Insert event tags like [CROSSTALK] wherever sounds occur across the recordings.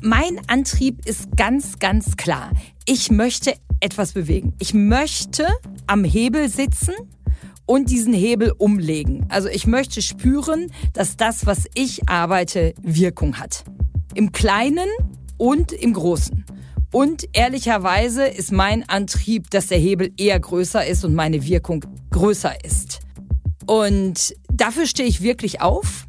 Mein Antrieb ist ganz, ganz klar. Ich möchte etwas bewegen. Ich möchte am Hebel sitzen und diesen Hebel umlegen. Also ich möchte spüren, dass das, was ich arbeite, Wirkung hat. Im Kleinen und im Großen. Und ehrlicherweise ist mein Antrieb, dass der Hebel eher größer ist und meine Wirkung größer ist. Und dafür stehe ich wirklich auf.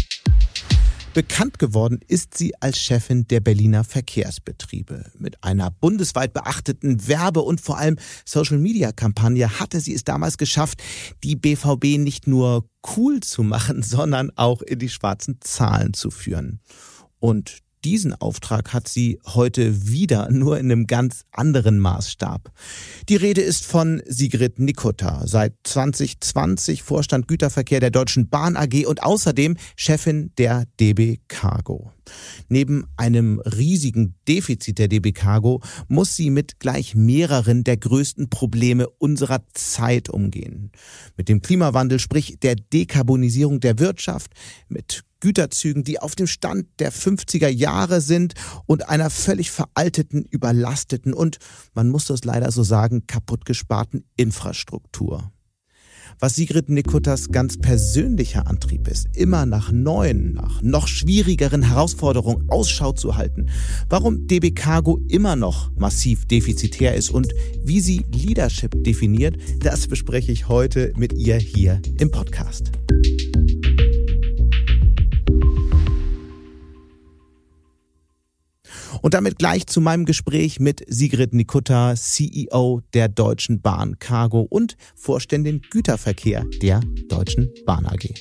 Bekannt geworden ist sie als Chefin der Berliner Verkehrsbetriebe. Mit einer bundesweit beachteten Werbe- und vor allem Social-Media-Kampagne hatte sie es damals geschafft, die BVB nicht nur cool zu machen, [LAUGHS] sondern auch in die schwarzen Zahlen zu führen. Und diesen Auftrag hat sie heute wieder, nur in einem ganz anderen Maßstab. Die Rede ist von Sigrid Nikota, seit 2020 Vorstand Güterverkehr der Deutschen Bahn AG und außerdem Chefin der DB Cargo. Neben einem riesigen Defizit der DB Cargo muss sie mit gleich mehreren der größten Probleme unserer Zeit umgehen. Mit dem Klimawandel, sprich der Dekarbonisierung der Wirtschaft, mit Güterzügen, die auf dem Stand der 50er Jahre sind und einer völlig veralteten, überlasteten und, man muss das leider so sagen, kaputtgesparten Infrastruktur. Was Sigrid Nikutas ganz persönlicher Antrieb ist, immer nach neuen, nach noch schwierigeren Herausforderungen Ausschau zu halten, warum DB Cargo immer noch massiv defizitär ist und wie sie Leadership definiert, das bespreche ich heute mit ihr hier im Podcast. Und damit gleich zu meinem Gespräch mit Sigrid Nikutta, CEO der Deutschen Bahn Cargo und Vorständin Güterverkehr der Deutschen Bahn AG.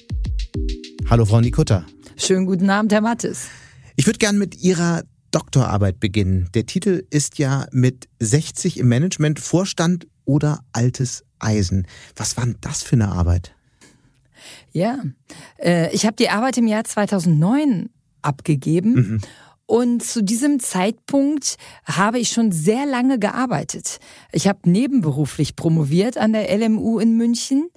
Hallo, Frau Nikutta. Schönen guten Abend, Herr Mattes. Ich würde gern mit Ihrer Doktorarbeit beginnen. Der Titel ist ja mit 60 im Management Vorstand oder altes Eisen. Was war denn das für eine Arbeit? Ja, äh, ich habe die Arbeit im Jahr 2009 abgegeben. Mhm. Und zu diesem Zeitpunkt habe ich schon sehr lange gearbeitet. Ich habe nebenberuflich promoviert an der LMU in München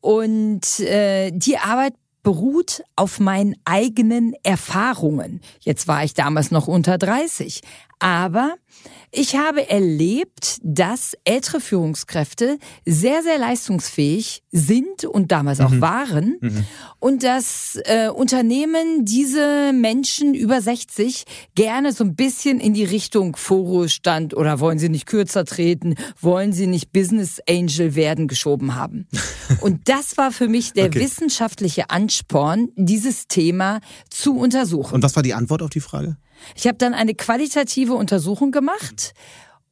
und äh, die Arbeit beruht auf meinen eigenen Erfahrungen. Jetzt war ich damals noch unter 30, aber ich habe erlebt, dass ältere Führungskräfte sehr, sehr leistungsfähig sind und damals mhm. auch waren mhm. und dass äh, Unternehmen diese Menschen über 60 gerne so ein bisschen in die Richtung Vorruhestand oder wollen sie nicht kürzer treten, wollen sie nicht Business Angel werden geschoben haben. [LAUGHS] und das war für mich der okay. wissenschaftliche Ansporn, dieses Thema zu untersuchen. Und was war die Antwort auf die Frage? Ich habe dann eine qualitative Untersuchung gemacht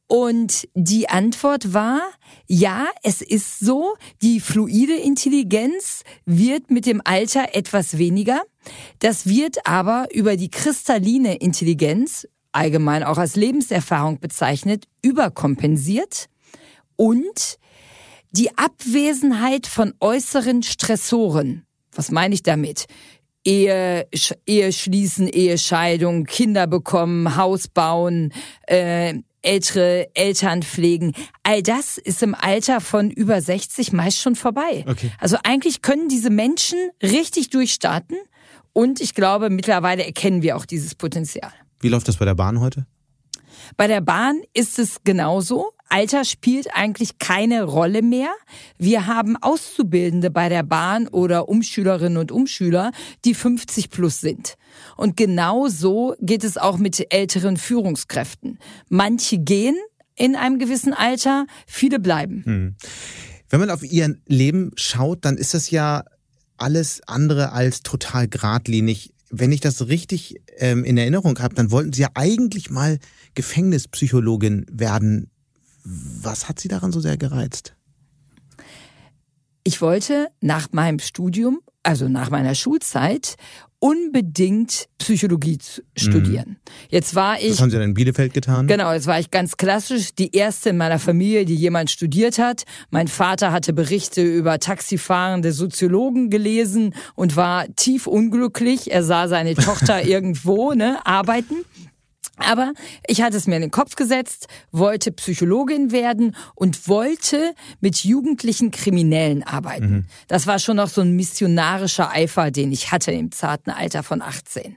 und die Antwort war, ja, es ist so, die fluide Intelligenz wird mit dem Alter etwas weniger. Das wird aber über die kristalline Intelligenz, allgemein auch als Lebenserfahrung bezeichnet, überkompensiert und die Abwesenheit von äußeren Stressoren. Was meine ich damit? Ehe, Ehe schließen, Ehescheidung, Kinder bekommen, Haus bauen, äh, ältere Eltern pflegen. All das ist im Alter von über 60 meist schon vorbei. Okay. Also eigentlich können diese Menschen richtig durchstarten und ich glaube, mittlerweile erkennen wir auch dieses Potenzial. Wie läuft das bei der Bahn heute? Bei der Bahn ist es genauso. Alter spielt eigentlich keine Rolle mehr. Wir haben Auszubildende bei der Bahn oder Umschülerinnen und Umschüler, die 50 plus sind. Und genau so geht es auch mit älteren Führungskräften. Manche gehen in einem gewissen Alter, viele bleiben. Hm. Wenn man auf ihr Leben schaut, dann ist das ja alles andere als total geradlinig. Wenn ich das richtig ähm, in Erinnerung habe, dann wollten Sie ja eigentlich mal Gefängnispsychologin werden. Was hat Sie daran so sehr gereizt? Ich wollte nach meinem Studium also nach meiner Schulzeit, unbedingt Psychologie studieren. Mhm. Jetzt war ich. Das haben Sie dann in Bielefeld getan? Genau, jetzt war ich ganz klassisch die erste in meiner Familie, die jemand studiert hat. Mein Vater hatte Berichte über taxifahrende Soziologen gelesen und war tief unglücklich. Er sah seine Tochter [LAUGHS] irgendwo ne, arbeiten. Aber ich hatte es mir in den Kopf gesetzt, wollte Psychologin werden und wollte mit jugendlichen Kriminellen arbeiten. Mhm. Das war schon noch so ein missionarischer Eifer, den ich hatte im zarten Alter von 18.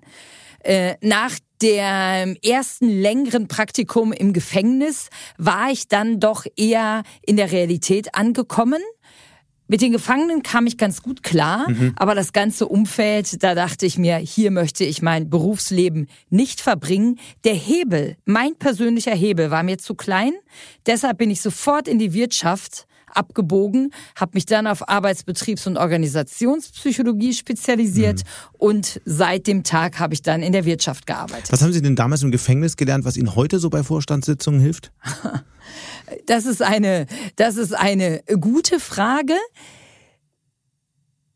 Äh, nach dem ersten längeren Praktikum im Gefängnis war ich dann doch eher in der Realität angekommen mit den Gefangenen kam ich ganz gut klar, mhm. aber das ganze Umfeld, da dachte ich mir, hier möchte ich mein Berufsleben nicht verbringen. Der Hebel, mein persönlicher Hebel, war mir zu klein. Deshalb bin ich sofort in die Wirtschaft abgebogen, habe mich dann auf Arbeitsbetriebs- und Organisationspsychologie spezialisiert mhm. und seit dem Tag habe ich dann in der Wirtschaft gearbeitet. Was haben Sie denn damals im Gefängnis gelernt, was Ihnen heute so bei Vorstandssitzungen hilft? [LAUGHS] Das ist eine, das ist eine gute Frage.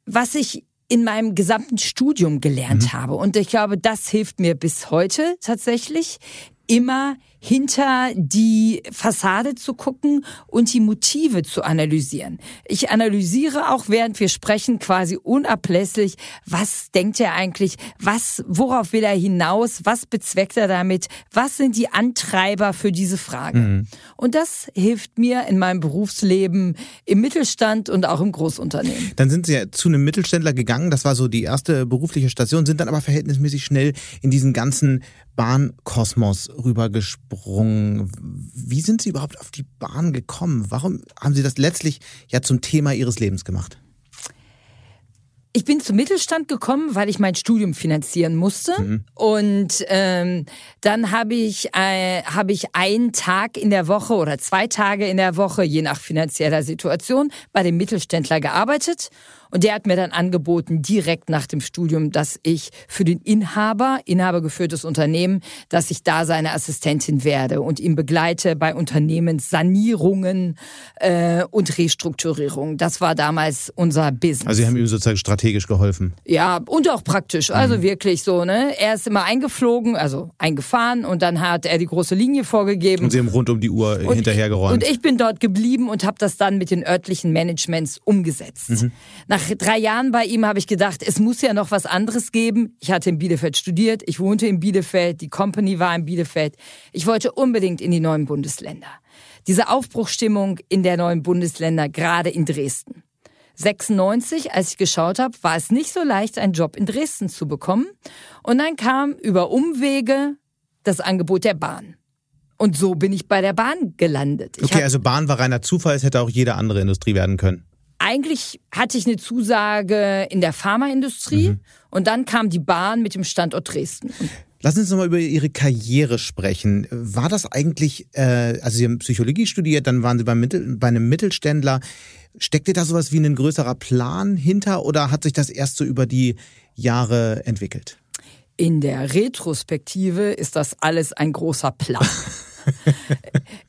Was ich in meinem gesamten Studium gelernt mhm. habe. Und ich glaube, das hilft mir bis heute tatsächlich, immer hinter die Fassade zu gucken und die Motive zu analysieren. Ich analysiere auch, während wir sprechen, quasi unablässig, was denkt er eigentlich, was, worauf will er hinaus, was bezweckt er damit, was sind die Antreiber für diese Frage. Mhm. Und das hilft mir in meinem Berufsleben im Mittelstand und auch im Großunternehmen. Dann sind Sie ja zu einem Mittelständler gegangen, das war so die erste berufliche Station, sind dann aber verhältnismäßig schnell in diesen ganzen Bahnkosmos rübergesprungen. Wie sind Sie überhaupt auf die Bahn gekommen? Warum haben Sie das letztlich ja zum Thema Ihres Lebens gemacht? Ich bin zum Mittelstand gekommen, weil ich mein Studium finanzieren musste. Mhm. Und ähm, dann habe ich, äh, hab ich einen Tag in der Woche oder zwei Tage in der Woche, je nach finanzieller Situation, bei dem Mittelständler gearbeitet. Und der hat mir dann angeboten, direkt nach dem Studium, dass ich für den Inhaber, inhabergeführtes Unternehmen, dass ich da seine Assistentin werde und ihn begleite bei Unternehmenssanierungen äh, und Restrukturierungen. Das war damals unser Business. Also Sie haben ihm sozusagen strategisch geholfen. Ja, und auch praktisch. Also mhm. wirklich so, ne? Er ist immer eingeflogen, also eingefahren und dann hat er die große Linie vorgegeben. Und Sie haben rund um die Uhr und, hinterhergeräumt. Und ich bin dort geblieben und habe das dann mit den örtlichen Managements umgesetzt. Mhm. Nach nach drei Jahren bei ihm habe ich gedacht, es muss ja noch was anderes geben. Ich hatte in Bielefeld studiert, ich wohnte in Bielefeld, die Company war in Bielefeld. Ich wollte unbedingt in die neuen Bundesländer. Diese Aufbruchstimmung in der neuen Bundesländer, gerade in Dresden. 96, als ich geschaut habe, war es nicht so leicht, einen Job in Dresden zu bekommen. Und dann kam über Umwege das Angebot der Bahn. Und so bin ich bei der Bahn gelandet. Ich okay, also Bahn war reiner Zufall, es hätte auch jede andere Industrie werden können eigentlich hatte ich eine Zusage in der Pharmaindustrie mhm. und dann kam die Bahn mit dem Standort Dresden. Lassen Sie uns nochmal über Ihre Karriere sprechen. War das eigentlich, äh, also Sie haben Psychologie studiert, dann waren Sie beim Mittel, bei einem Mittelständler. Steckte da sowas wie ein größerer Plan hinter oder hat sich das erst so über die Jahre entwickelt? In der Retrospektive ist das alles ein großer Plan. [LAUGHS]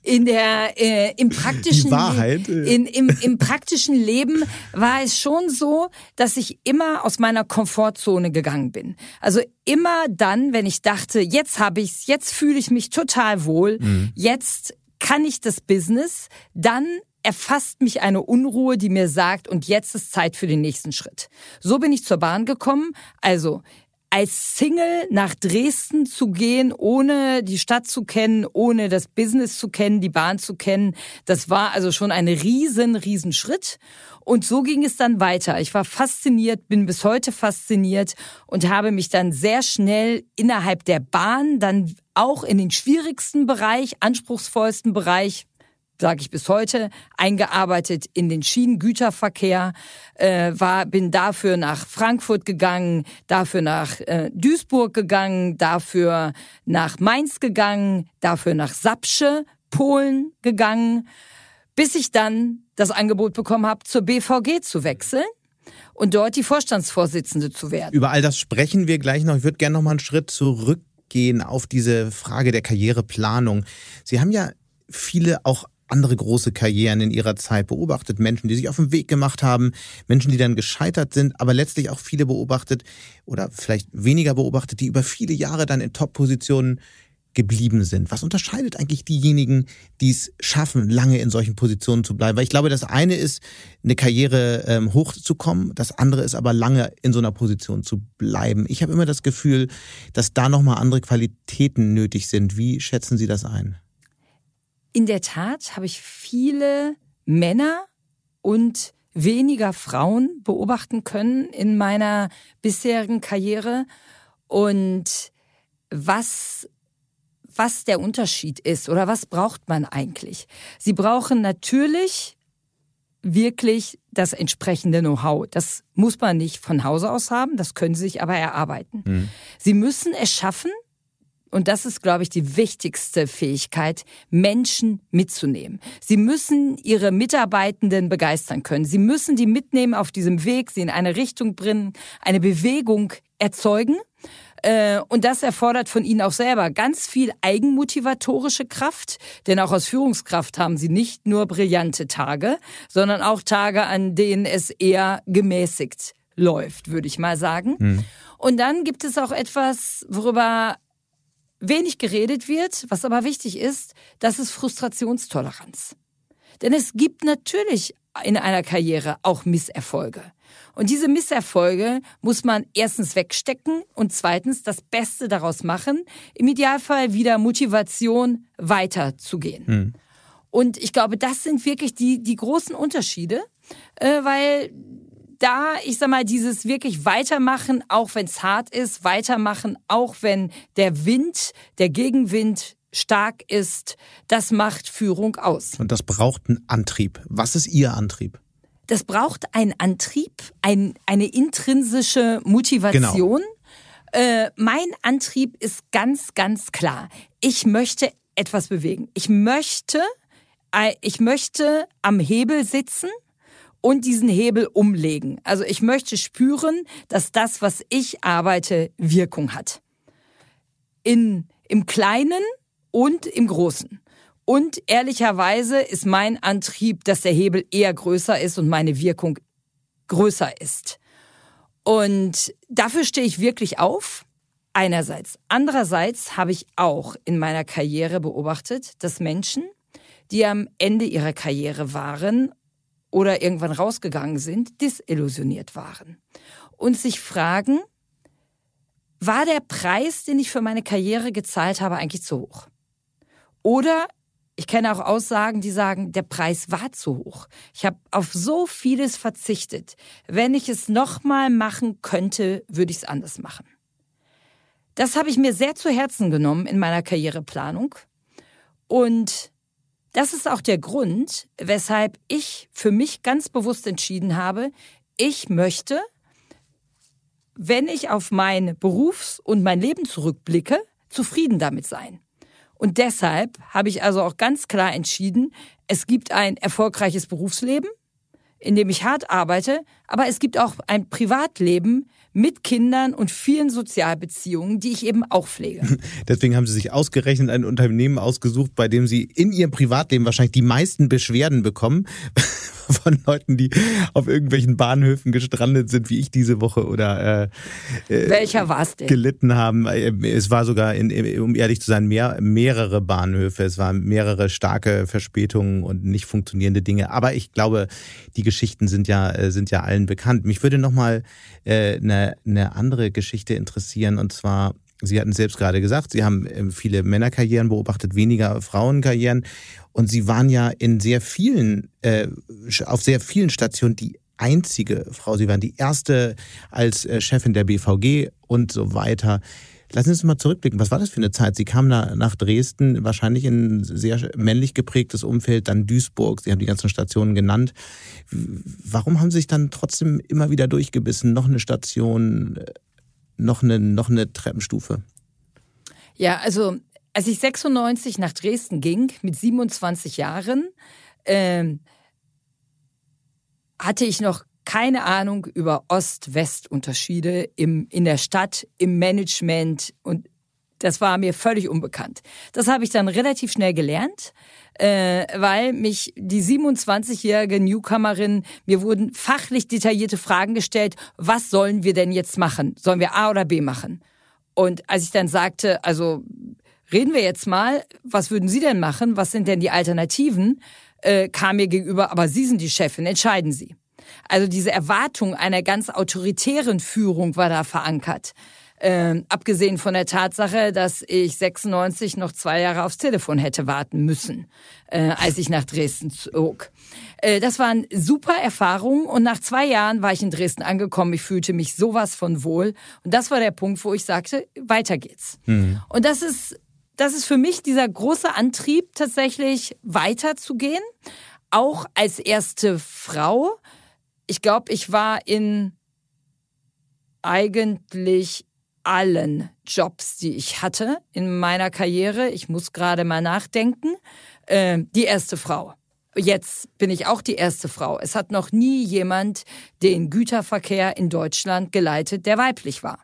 in der äh, im praktischen Wahrheit. in, im, im praktischen Leben war es schon so, dass ich immer aus meiner Komfortzone gegangen bin. Also immer dann, wenn ich dachte, jetzt habe ich's, jetzt fühle ich mich total wohl, mhm. jetzt kann ich das Business, dann erfasst mich eine Unruhe, die mir sagt, und jetzt ist Zeit für den nächsten Schritt. So bin ich zur Bahn gekommen. Also als Single nach Dresden zu gehen, ohne die Stadt zu kennen, ohne das Business zu kennen, die Bahn zu kennen, das war also schon ein riesen, riesen Schritt. Und so ging es dann weiter. Ich war fasziniert, bin bis heute fasziniert und habe mich dann sehr schnell innerhalb der Bahn dann auch in den schwierigsten Bereich, anspruchsvollsten Bereich sage ich bis heute, eingearbeitet in den Schienengüterverkehr, äh, war, bin dafür nach Frankfurt gegangen, dafür nach äh, Duisburg gegangen, dafür nach Mainz gegangen, dafür nach Sapsche, Polen gegangen, bis ich dann das Angebot bekommen habe, zur BVG zu wechseln und dort die Vorstandsvorsitzende zu werden. Über all das sprechen wir gleich noch. Ich würde gerne noch mal einen Schritt zurückgehen auf diese Frage der Karriereplanung. Sie haben ja viele auch andere große Karrieren in ihrer Zeit beobachtet, Menschen, die sich auf den Weg gemacht haben, Menschen, die dann gescheitert sind, aber letztlich auch viele beobachtet oder vielleicht weniger beobachtet, die über viele Jahre dann in Top-Positionen geblieben sind. Was unterscheidet eigentlich diejenigen, die es schaffen, lange in solchen Positionen zu bleiben? Weil ich glaube, das eine ist, eine Karriere ähm, hochzukommen, das andere ist aber lange in so einer Position zu bleiben. Ich habe immer das Gefühl, dass da nochmal andere Qualitäten nötig sind. Wie schätzen Sie das ein? In der Tat habe ich viele Männer und weniger Frauen beobachten können in meiner bisherigen Karriere. Und was was der Unterschied ist oder was braucht man eigentlich. Sie brauchen natürlich wirklich das entsprechende Know-how. Das muss man nicht von Hause aus haben, das können sie sich aber erarbeiten. Mhm. Sie müssen es schaffen, und das ist, glaube ich, die wichtigste Fähigkeit, Menschen mitzunehmen. Sie müssen ihre Mitarbeitenden begeistern können. Sie müssen die mitnehmen auf diesem Weg, sie in eine Richtung bringen, eine Bewegung erzeugen. Äh, und das erfordert von ihnen auch selber ganz viel eigenmotivatorische Kraft, denn auch als Führungskraft haben sie nicht nur brillante Tage, sondern auch Tage, an denen es eher gemäßigt läuft, würde ich mal sagen. Mhm. Und dann gibt es auch etwas, worüber wenig geredet wird, was aber wichtig ist, das ist Frustrationstoleranz. Denn es gibt natürlich in einer Karriere auch Misserfolge. Und diese Misserfolge muss man erstens wegstecken und zweitens das Beste daraus machen. Im Idealfall wieder Motivation weiterzugehen. Mhm. Und ich glaube, das sind wirklich die, die großen Unterschiede, äh, weil da, ich sag mal, dieses wirklich weitermachen, auch wenn es hart ist, weitermachen, auch wenn der Wind, der Gegenwind stark ist, das macht Führung aus. Und das braucht einen Antrieb. Was ist Ihr Antrieb? das braucht einen Antrieb, ein, eine intrinsische Motivation. Genau. Äh, mein Antrieb ist ganz, ganz klar. Ich möchte etwas bewegen. Ich möchte, äh, ich möchte am Hebel sitzen und diesen Hebel umlegen. Also ich möchte spüren, dass das, was ich arbeite, Wirkung hat. In, Im Kleinen und im Großen. Und ehrlicherweise ist mein Antrieb, dass der Hebel eher größer ist und meine Wirkung größer ist. Und dafür stehe ich wirklich auf. Einerseits. Andererseits habe ich auch in meiner Karriere beobachtet, dass Menschen, die am Ende ihrer Karriere waren oder irgendwann rausgegangen sind, disillusioniert waren und sich fragen, war der Preis, den ich für meine Karriere gezahlt habe, eigentlich zu hoch? Oder ich kenne auch Aussagen, die sagen, der Preis war zu hoch. Ich habe auf so vieles verzichtet. Wenn ich es nochmal machen könnte, würde ich es anders machen. Das habe ich mir sehr zu Herzen genommen in meiner Karriereplanung. Und das ist auch der Grund, weshalb ich für mich ganz bewusst entschieden habe, ich möchte, wenn ich auf mein Berufs- und mein Leben zurückblicke, zufrieden damit sein. Und deshalb habe ich also auch ganz klar entschieden, es gibt ein erfolgreiches Berufsleben, in dem ich hart arbeite, aber es gibt auch ein Privatleben, mit Kindern und vielen Sozialbeziehungen, die ich eben auch pflege. [LAUGHS] Deswegen haben Sie sich ausgerechnet ein Unternehmen ausgesucht, bei dem Sie in Ihrem Privatleben wahrscheinlich die meisten Beschwerden bekommen [LAUGHS] von Leuten, die auf irgendwelchen Bahnhöfen gestrandet sind, wie ich diese Woche oder äh, äh welcher war's denn? gelitten haben. Es war sogar, in, um ehrlich zu sein, mehr, mehrere Bahnhöfe. Es waren mehrere starke Verspätungen und nicht funktionierende Dinge. Aber ich glaube, die Geschichten sind ja äh, sind ja allen bekannt. Mich würde noch mal äh, eine eine, andere Geschichte interessieren. Und zwar, Sie hatten selbst gerade gesagt, Sie haben ähm, viele Männerkarrieren beobachtet, weniger Frauenkarrieren. Und Sie waren ja in sehr vielen, äh, auf sehr vielen Stationen die einzige Frau. Sie waren die erste als äh, Chefin der BVG und so weiter. Lassen Sie uns mal zurückblicken. Was war das für eine Zeit? Sie kamen nach Dresden, wahrscheinlich in ein sehr männlich geprägtes Umfeld, dann Duisburg. Sie haben die ganzen Stationen genannt. Warum haben Sie sich dann trotzdem immer wieder durchgebissen? Noch eine Station, noch eine, noch eine Treppenstufe? Ja, also als ich 96 nach Dresden ging, mit 27 Jahren, äh, hatte ich noch keine Ahnung über Ost-West-Unterschiede im, in der Stadt, im Management und Das war mir völlig unbekannt. Das habe ich dann relativ schnell gelernt, äh, weil mich die 27-jährige Newcomerin, mir wurden fachlich detaillierte Fragen gestellt, was sollen wir denn jetzt machen? Sollen wir A oder B machen? Und als ich dann sagte, also reden wir jetzt mal, was würden Sie denn machen? Was sind denn die Alternativen? Äh, kam mir gegenüber, aber Sie sind die Chefin, entscheiden Sie. Also diese Erwartung einer ganz autoritären Führung war da verankert. Ähm, abgesehen von der Tatsache, dass ich 96 noch zwei Jahre aufs Telefon hätte warten müssen, äh, als ich nach Dresden zog. Äh, das waren super Erfahrungen und nach zwei Jahren war ich in Dresden angekommen. Ich fühlte mich sowas von wohl und das war der Punkt, wo ich sagte, weiter geht's. Mhm. Und das ist das ist für mich dieser große Antrieb, tatsächlich weiterzugehen. Auch als erste Frau. Ich glaube, ich war in eigentlich allen Jobs, die ich hatte in meiner Karriere, ich muss gerade mal nachdenken, äh, die erste Frau. Jetzt bin ich auch die erste Frau. Es hat noch nie jemand den Güterverkehr in Deutschland geleitet, der weiblich war.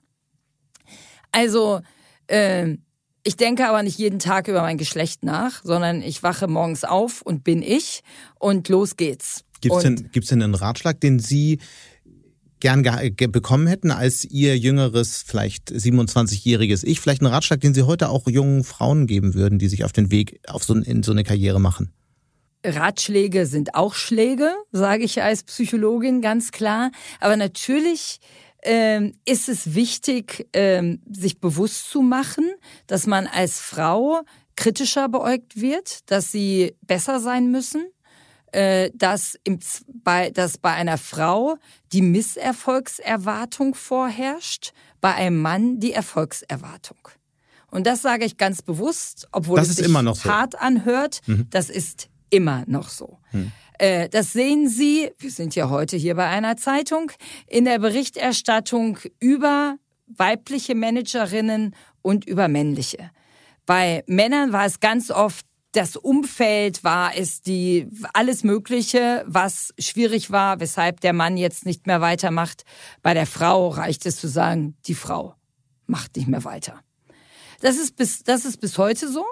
Also, äh, ich denke aber nicht jeden Tag über mein Geschlecht nach, sondern ich wache morgens auf und bin ich und los geht's. Gibt es denn, gibt's denn einen Ratschlag, den Sie gern bekommen hätten als ihr jüngeres, vielleicht 27-jähriges Ich? Vielleicht einen Ratschlag, den Sie heute auch jungen Frauen geben würden, die sich auf den Weg auf so, in so eine Karriere machen? Ratschläge sind auch Schläge, sage ich als Psychologin ganz klar. Aber natürlich ähm, ist es wichtig, ähm, sich bewusst zu machen, dass man als Frau kritischer beäugt wird, dass sie besser sein müssen, dass, im, bei, dass bei einer Frau die Misserfolgserwartung vorherrscht, bei einem Mann die Erfolgserwartung. Und das sage ich ganz bewusst, obwohl das es sich immer noch so. hart anhört. Mhm. Das ist immer noch so. Mhm. Äh, das sehen Sie, wir sind ja heute hier bei einer Zeitung, in der Berichterstattung über weibliche Managerinnen und über männliche. Bei Männern war es ganz oft das Umfeld war es die alles Mögliche, was schwierig war, weshalb der Mann jetzt nicht mehr weitermacht. Bei der Frau reicht es zu sagen, die Frau macht nicht mehr weiter. Das ist bis das ist bis heute so.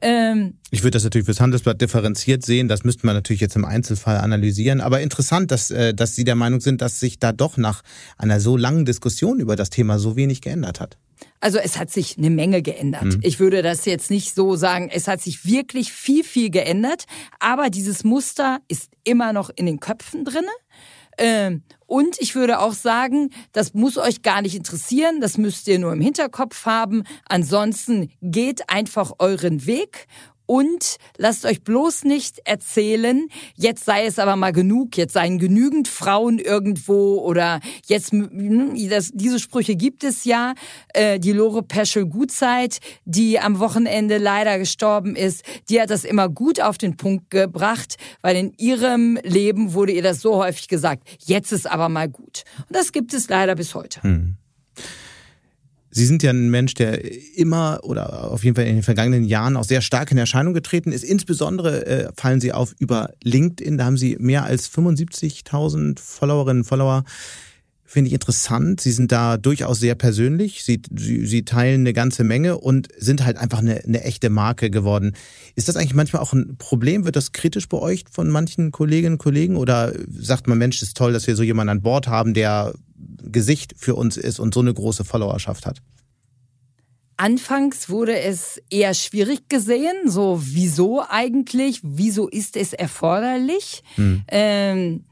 Ähm, ich würde das natürlich fürs Handelsblatt differenziert sehen. Das müsste man natürlich jetzt im Einzelfall analysieren. Aber interessant, dass, äh, dass Sie der Meinung sind, dass sich da doch nach einer so langen Diskussion über das Thema so wenig geändert hat. Also es hat sich eine Menge geändert. Mhm. Ich würde das jetzt nicht so sagen. Es hat sich wirklich viel, viel geändert. Aber dieses Muster ist immer noch in den Köpfen drinne. Ähm, und ich würde auch sagen, das muss euch gar nicht interessieren, das müsst ihr nur im Hinterkopf haben. Ansonsten geht einfach euren Weg und lasst euch bloß nicht erzählen, jetzt sei es aber mal genug, jetzt seien genügend Frauen irgendwo oder jetzt, das, diese Sprüche gibt es ja. Äh, die Lore Peschel Gutzeit, die am Wochenende leider gestorben ist, die hat das immer gut auf den Punkt gebracht, weil in ihrem Leben wurde ihr das so häufig gesagt, jetzt ist aber mal gut. Und das gibt es leider bis heute. Hm. Sie sind ja ein Mensch, der immer oder auf jeden Fall in den vergangenen Jahren auch sehr stark in Erscheinung getreten ist. Insbesondere äh, fallen Sie auf über LinkedIn. Da haben Sie mehr als 75.000 Followerinnen und Follower. Finde ich interessant. Sie sind da durchaus sehr persönlich. Sie, Sie, Sie teilen eine ganze Menge und sind halt einfach eine, eine echte Marke geworden. Ist das eigentlich manchmal auch ein Problem? Wird das kritisch beäugt von manchen Kolleginnen und Kollegen? Oder sagt man, Mensch, ist toll, dass wir so jemanden an Bord haben, der Gesicht für uns ist und so eine große Followerschaft hat? Anfangs wurde es eher schwierig gesehen, so wieso eigentlich, wieso ist es erforderlich? Hm. Ähm,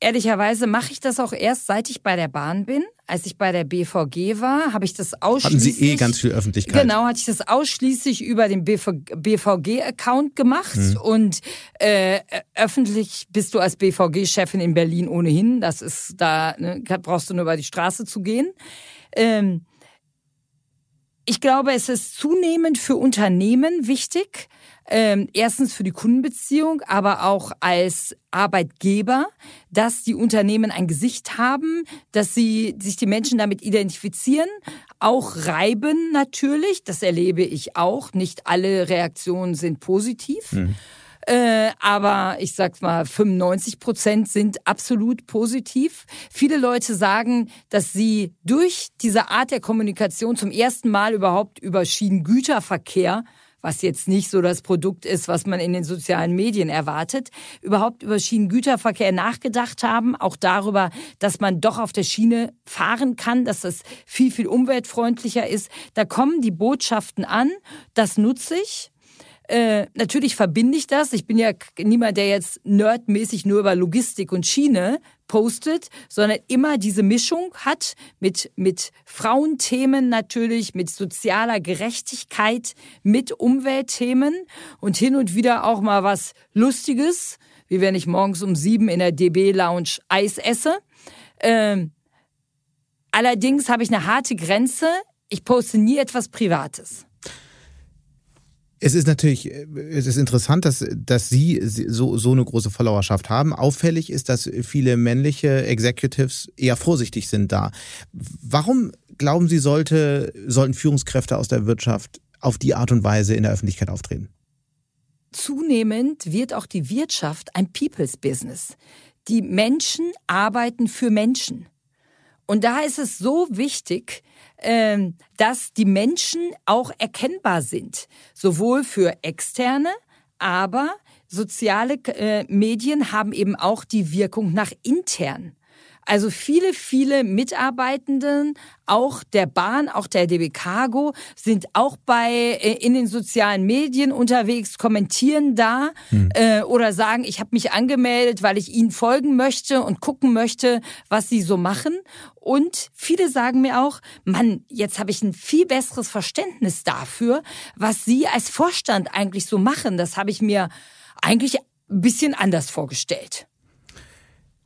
ehrlicherweise mache ich das auch erst, seit ich bei der Bahn bin. Als ich bei der BVG war, habe ich das ausschließlich... Hatten Sie eh ganz viel Öffentlichkeit. Genau, hatte ich das ausschließlich über den BVG-Account gemacht. Hm. Und äh, öffentlich bist du als BVG-Chefin in Berlin ohnehin. Das ist da, ne, brauchst du nur über die Straße zu gehen. Ähm, ich glaube, es ist zunehmend für Unternehmen wichtig, ähm, erstens für die Kundenbeziehung, aber auch als Arbeitgeber, dass die Unternehmen ein Gesicht haben, dass sie sich die Menschen damit identifizieren, auch reiben natürlich, das erlebe ich auch. Nicht alle Reaktionen sind positiv. Mhm. Äh, aber ich sag's mal, 95 Prozent sind absolut positiv. Viele Leute sagen, dass sie durch diese Art der Kommunikation zum ersten Mal überhaupt über Schienengüterverkehr was jetzt nicht so das Produkt ist, was man in den sozialen Medien erwartet, überhaupt über Schienengüterverkehr nachgedacht haben, auch darüber, dass man doch auf der Schiene fahren kann, dass das viel, viel umweltfreundlicher ist. Da kommen die Botschaften an, das nutze ich. Äh, natürlich verbinde ich das. Ich bin ja niemand, der jetzt nerdmäßig nur über Logistik und Schiene postet, sondern immer diese Mischung hat mit, mit Frauenthemen natürlich, mit sozialer Gerechtigkeit, mit Umweltthemen und hin und wieder auch mal was Lustiges, wie wenn ich morgens um sieben in der DB Lounge Eis esse. Ähm, allerdings habe ich eine harte Grenze. Ich poste nie etwas Privates. Es ist natürlich, es ist interessant, dass, dass Sie so, so eine große Followerschaft haben. Auffällig ist, dass viele männliche Executives eher vorsichtig sind da. Warum glauben Sie, sollte, sollten Führungskräfte aus der Wirtschaft auf die Art und Weise in der Öffentlichkeit auftreten? Zunehmend wird auch die Wirtschaft ein People's Business. Die Menschen arbeiten für Menschen. Und da ist es so wichtig, ähm, dass die Menschen auch erkennbar sind, sowohl für externe, aber soziale äh, Medien haben eben auch die Wirkung nach intern. Also viele, viele Mitarbeitenden, auch der Bahn, auch der DB Cargo, sind auch bei äh, in den sozialen Medien unterwegs, kommentieren da hm. äh, oder sagen, ich habe mich angemeldet, weil ich ihnen folgen möchte und gucken möchte, was sie so machen. Und viele sagen mir auch, Mann, jetzt habe ich ein viel besseres Verständnis dafür, was Sie als Vorstand eigentlich so machen. Das habe ich mir eigentlich ein bisschen anders vorgestellt.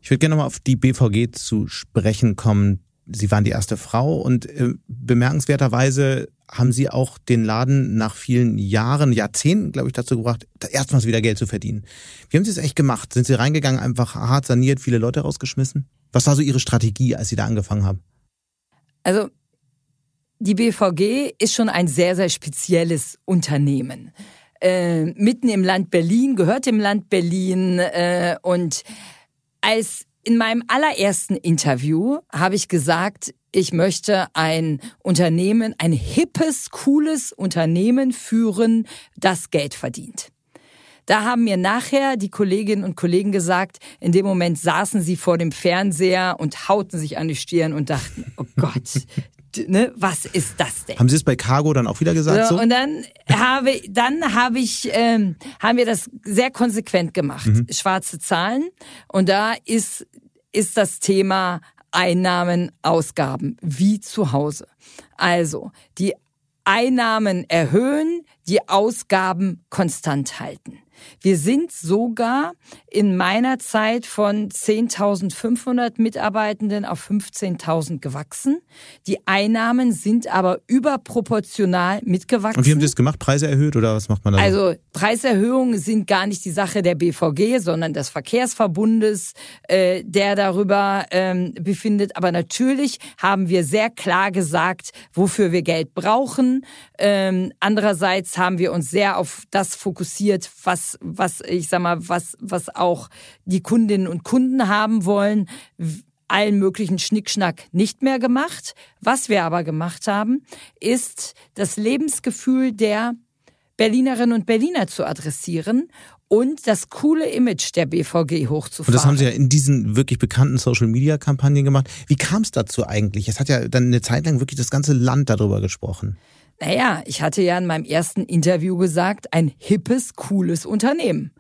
Ich würde gerne nochmal auf die BVG zu sprechen kommen. Sie waren die erste Frau und äh, bemerkenswerterweise haben Sie auch den Laden nach vielen Jahren, Jahrzehnten, glaube ich, dazu gebracht, erstmals wieder Geld zu verdienen. Wie haben Sie es echt gemacht? Sind Sie reingegangen, einfach hart saniert, viele Leute rausgeschmissen? Was war so Ihre Strategie, als Sie da angefangen haben? Also, die BVG ist schon ein sehr, sehr spezielles Unternehmen. Äh, mitten im Land Berlin, gehört dem Land Berlin äh, und als in meinem allerersten Interview habe ich gesagt, ich möchte ein Unternehmen, ein hippes, cooles Unternehmen führen, das Geld verdient. Da haben mir nachher die Kolleginnen und Kollegen gesagt, in dem Moment saßen sie vor dem Fernseher und hauten sich an die Stirn und dachten, oh Gott, ne, was ist das denn? Haben Sie es bei Cargo dann auch wieder gesagt? So, so? Und dann habe, dann habe ich, ähm, haben wir das sehr konsequent gemacht. Mhm. Schwarze Zahlen. Und da ist, ist das Thema Einnahmen, Ausgaben, wie zu Hause. Also, die Einnahmen erhöhen, die Ausgaben konstant halten. Wir sind sogar in meiner Zeit von 10.500 Mitarbeitenden auf 15.000 gewachsen. Die Einnahmen sind aber überproportional mitgewachsen. Und wie haben Sie das gemacht? Preise erhöht oder was macht man da? Also Preiserhöhungen sind gar nicht die Sache der BVG, sondern des Verkehrsverbundes, äh, der darüber ähm, befindet. Aber natürlich haben wir sehr klar gesagt, wofür wir Geld brauchen. Ähm, andererseits haben wir uns sehr auf das fokussiert, was was, ich sag mal, was, was auch die Kundinnen und Kunden haben wollen, allen möglichen Schnickschnack nicht mehr gemacht. Was wir aber gemacht haben, ist das Lebensgefühl der Berlinerinnen und Berliner zu adressieren und das coole Image der BVG hochzufahren. Und das haben Sie ja in diesen wirklich bekannten Social-Media-Kampagnen gemacht. Wie kam es dazu eigentlich? Es hat ja dann eine Zeit lang wirklich das ganze Land darüber gesprochen. Naja, ich hatte ja in meinem ersten Interview gesagt, ein hippes, cooles Unternehmen.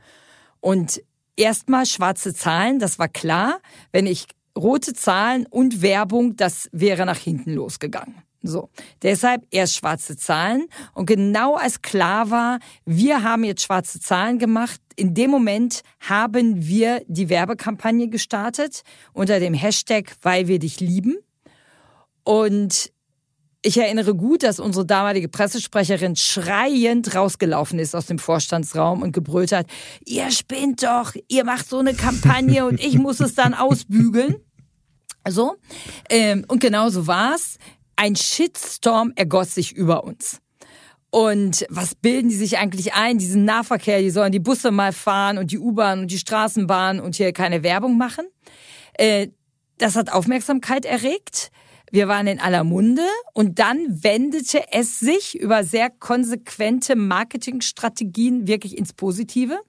Und erstmal schwarze Zahlen, das war klar. Wenn ich rote Zahlen und Werbung, das wäre nach hinten losgegangen. So. Deshalb erst schwarze Zahlen. Und genau als klar war, wir haben jetzt schwarze Zahlen gemacht, in dem Moment haben wir die Werbekampagne gestartet unter dem Hashtag, weil wir dich lieben. Und ich erinnere gut, dass unsere damalige Pressesprecherin schreiend rausgelaufen ist aus dem Vorstandsraum und gebrüllt hat, ihr spinnt doch, ihr macht so eine Kampagne und ich muss es dann ausbügeln. So. Ähm, und genau so war's. Ein Shitstorm ergoss sich über uns. Und was bilden die sich eigentlich ein? Diesen Nahverkehr, die sollen die Busse mal fahren und die U-Bahn und die Straßenbahn und hier keine Werbung machen. Äh, das hat Aufmerksamkeit erregt. Wir waren in aller Munde und dann wendete es sich über sehr konsequente Marketingstrategien wirklich ins Positive.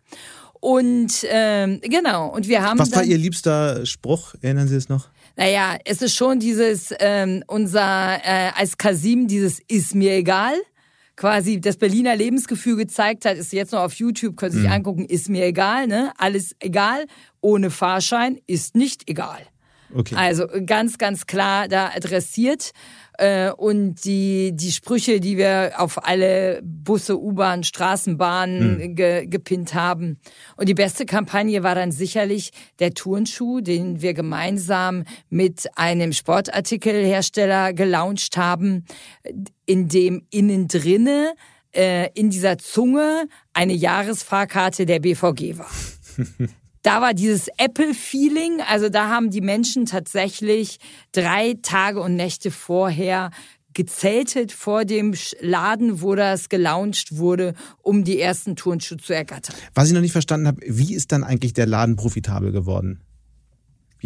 Und ähm, genau, und wir haben. Was war Ihr liebster Spruch? Erinnern Sie es noch? Naja, es ist schon dieses, ähm, unser, äh, als Kasim, dieses ist mir egal quasi das Berliner Lebensgefühl gezeigt hat, ist jetzt noch auf YouTube, können Sie sich mhm. angucken, ist mir egal, ne? Alles egal, ohne Fahrschein ist nicht egal. Okay. Also ganz, ganz klar da adressiert. Äh, und die, die Sprüche, die wir auf alle Busse, U-Bahn, Straßenbahnen mhm. ge, gepinnt haben. Und die beste Kampagne war dann sicherlich der Turnschuh, den wir gemeinsam mit einem Sportartikelhersteller gelauncht haben, in dem innen drinne äh, in dieser Zunge eine Jahresfahrkarte der BVG war. [LAUGHS] da war dieses Apple-Feeling. Also da haben die Menschen tatsächlich drei Tage und Nächte vorher gezeltet vor dem Laden, wo das gelauncht wurde, um die ersten Turnschuhe zu ergattern. Was ich noch nicht verstanden habe, wie ist dann eigentlich der Laden profitabel geworden?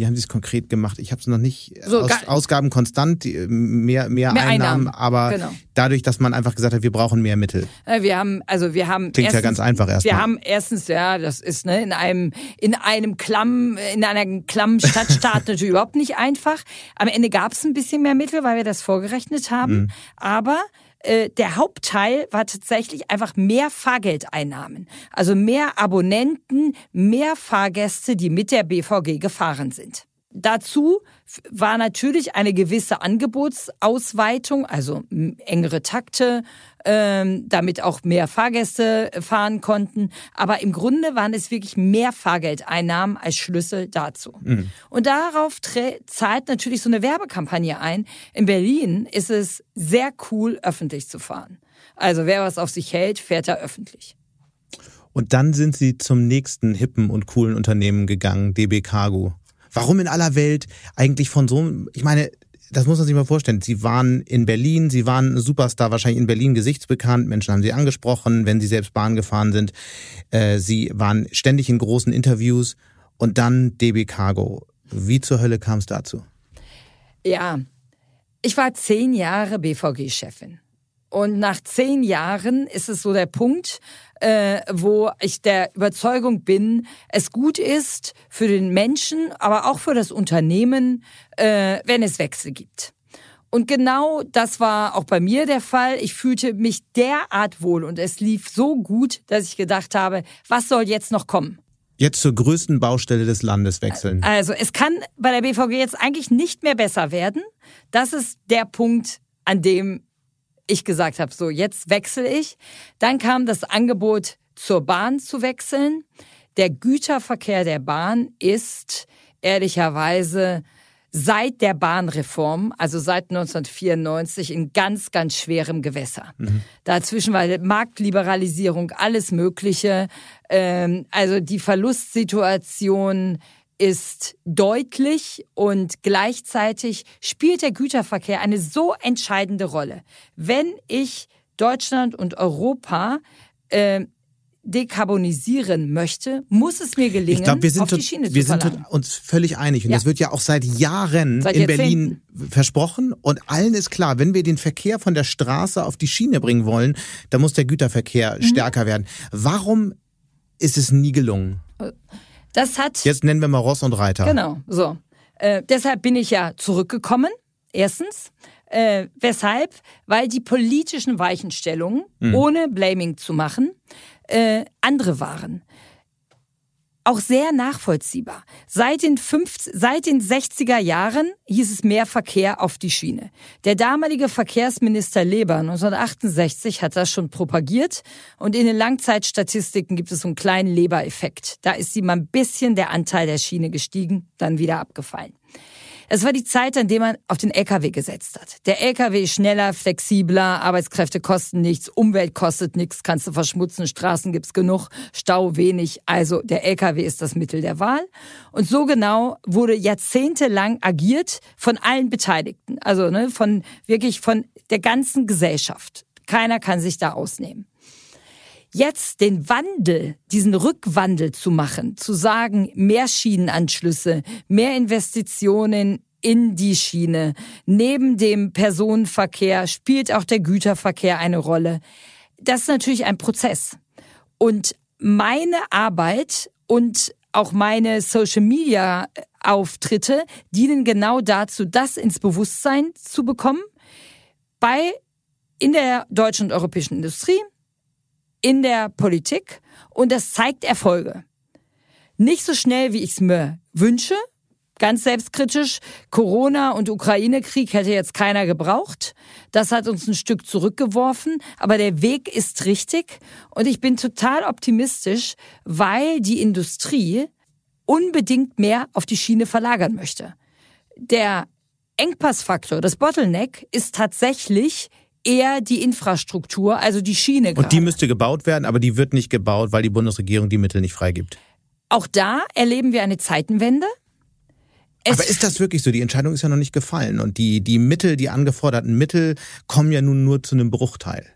Wie haben Sie es konkret gemacht? Ich habe es noch nicht. So, Aus, Ausgaben konstant, mehr, mehr, mehr Einnahmen, Einnahmen, aber genau. dadurch, dass man einfach gesagt hat, wir brauchen mehr Mittel. Wir haben, also wir haben. Klingt erstens, ja ganz einfach erstmal. Wir haben erstens, ja, das ist ne, in einem, in einem Klamm, in einer klammen Stadtstaat [LAUGHS] natürlich überhaupt nicht einfach. Am Ende gab es ein bisschen mehr Mittel, weil wir das vorgerechnet haben. Mhm. Aber äh, der Hauptteil war tatsächlich einfach mehr Fahrgeldeinnahmen. Also mehr Abonnenten, mehr Fahrgäste, die mit der BVG gefahren sind. Dazu war natürlich eine gewisse Angebotsausweitung, also engere Takte, ähm, damit auch mehr Fahrgäste fahren konnten. Aber im Grunde waren es wirklich mehr Fahrgeldeinnahmen als Schlüssel dazu. Mhm. Und darauf zahlt natürlich so eine Werbekampagne ein. In Berlin ist es sehr cool, öffentlich zu fahren. Also wer was auf sich hält, fährt er öffentlich. Und dann sind Sie zum nächsten hippen und coolen Unternehmen gegangen, DB Cargo. Warum in aller Welt eigentlich von so, ich meine, das muss man sich mal vorstellen. Sie waren in Berlin, Sie waren Superstar, wahrscheinlich in Berlin gesichtsbekannt. Menschen haben Sie angesprochen, wenn Sie selbst Bahn gefahren sind. Äh, Sie waren ständig in großen Interviews und dann DB Cargo. Wie zur Hölle kam es dazu? Ja, ich war zehn Jahre BVG-Chefin. Und nach zehn Jahren ist es so der Punkt, äh, wo ich der Überzeugung bin, es gut ist für den Menschen, aber auch für das Unternehmen, äh, wenn es Wechsel gibt. Und genau das war auch bei mir der Fall. Ich fühlte mich derart wohl und es lief so gut, dass ich gedacht habe, was soll jetzt noch kommen? Jetzt zur größten Baustelle des Landes wechseln. Also es kann bei der BVG jetzt eigentlich nicht mehr besser werden. Das ist der Punkt, an dem ich gesagt habe, so jetzt wechsle ich. Dann kam das Angebot zur Bahn zu wechseln. Der Güterverkehr der Bahn ist ehrlicherweise seit der Bahnreform, also seit 1994, in ganz, ganz schwerem Gewässer. Mhm. Dazwischen war Marktliberalisierung, alles Mögliche. Ähm, also die Verlustsituation ist deutlich und gleichzeitig spielt der Güterverkehr eine so entscheidende Rolle. Wenn ich Deutschland und Europa äh, dekarbonisieren möchte, muss es mir gelingen, ich glaub, wir sind auf die Schiene wir zu Wir sind uns völlig einig und ja. das wird ja auch seit Jahren seit in Berlin versprochen und allen ist klar, wenn wir den Verkehr von der Straße auf die Schiene bringen wollen, dann muss der Güterverkehr mhm. stärker werden. Warum ist es nie gelungen? Äh, das hat. Jetzt nennen wir mal Ross und Reiter. Genau, so. Äh, deshalb bin ich ja zurückgekommen. Erstens. Äh, weshalb? Weil die politischen Weichenstellungen, mhm. ohne Blaming zu machen, äh, andere waren auch sehr nachvollziehbar. Seit den, 50, seit den 60er Jahren hieß es mehr Verkehr auf die Schiene. Der damalige Verkehrsminister Leber 1968 hat das schon propagiert und in den Langzeitstatistiken gibt es so einen kleinen Leber-Effekt. Da ist ihm ein bisschen der Anteil der Schiene gestiegen, dann wieder abgefallen. Es war die Zeit, an der man auf den LKW gesetzt hat. Der LKW ist schneller, flexibler, Arbeitskräfte kosten nichts, Umwelt kostet nichts, kannst du verschmutzen, Straßen gibt's genug, Stau wenig. Also der LKW ist das Mittel der Wahl. Und so genau wurde jahrzehntelang agiert von allen Beteiligten. Also ne, von wirklich von der ganzen Gesellschaft. Keiner kann sich da ausnehmen. Jetzt den Wandel, diesen Rückwandel zu machen, zu sagen, mehr Schienenanschlüsse, mehr Investitionen in die Schiene. Neben dem Personenverkehr spielt auch der Güterverkehr eine Rolle. Das ist natürlich ein Prozess. Und meine Arbeit und auch meine Social Media Auftritte dienen genau dazu, das ins Bewusstsein zu bekommen bei in der deutschen und europäischen Industrie, in der Politik und das zeigt Erfolge. Nicht so schnell, wie ich es mir wünsche, ganz selbstkritisch, Corona und Ukraine-Krieg hätte jetzt keiner gebraucht. Das hat uns ein Stück zurückgeworfen, aber der Weg ist richtig und ich bin total optimistisch, weil die Industrie unbedingt mehr auf die Schiene verlagern möchte. Der Engpassfaktor, das Bottleneck ist tatsächlich eher die Infrastruktur, also die Schiene. Und die müsste gebaut werden, aber die wird nicht gebaut, weil die Bundesregierung die Mittel nicht freigibt. Auch da erleben wir eine Zeitenwende. Es Aber ist das wirklich so? Die Entscheidung ist ja noch nicht gefallen und die, die Mittel, die angeforderten Mittel kommen ja nun nur zu einem Bruchteil.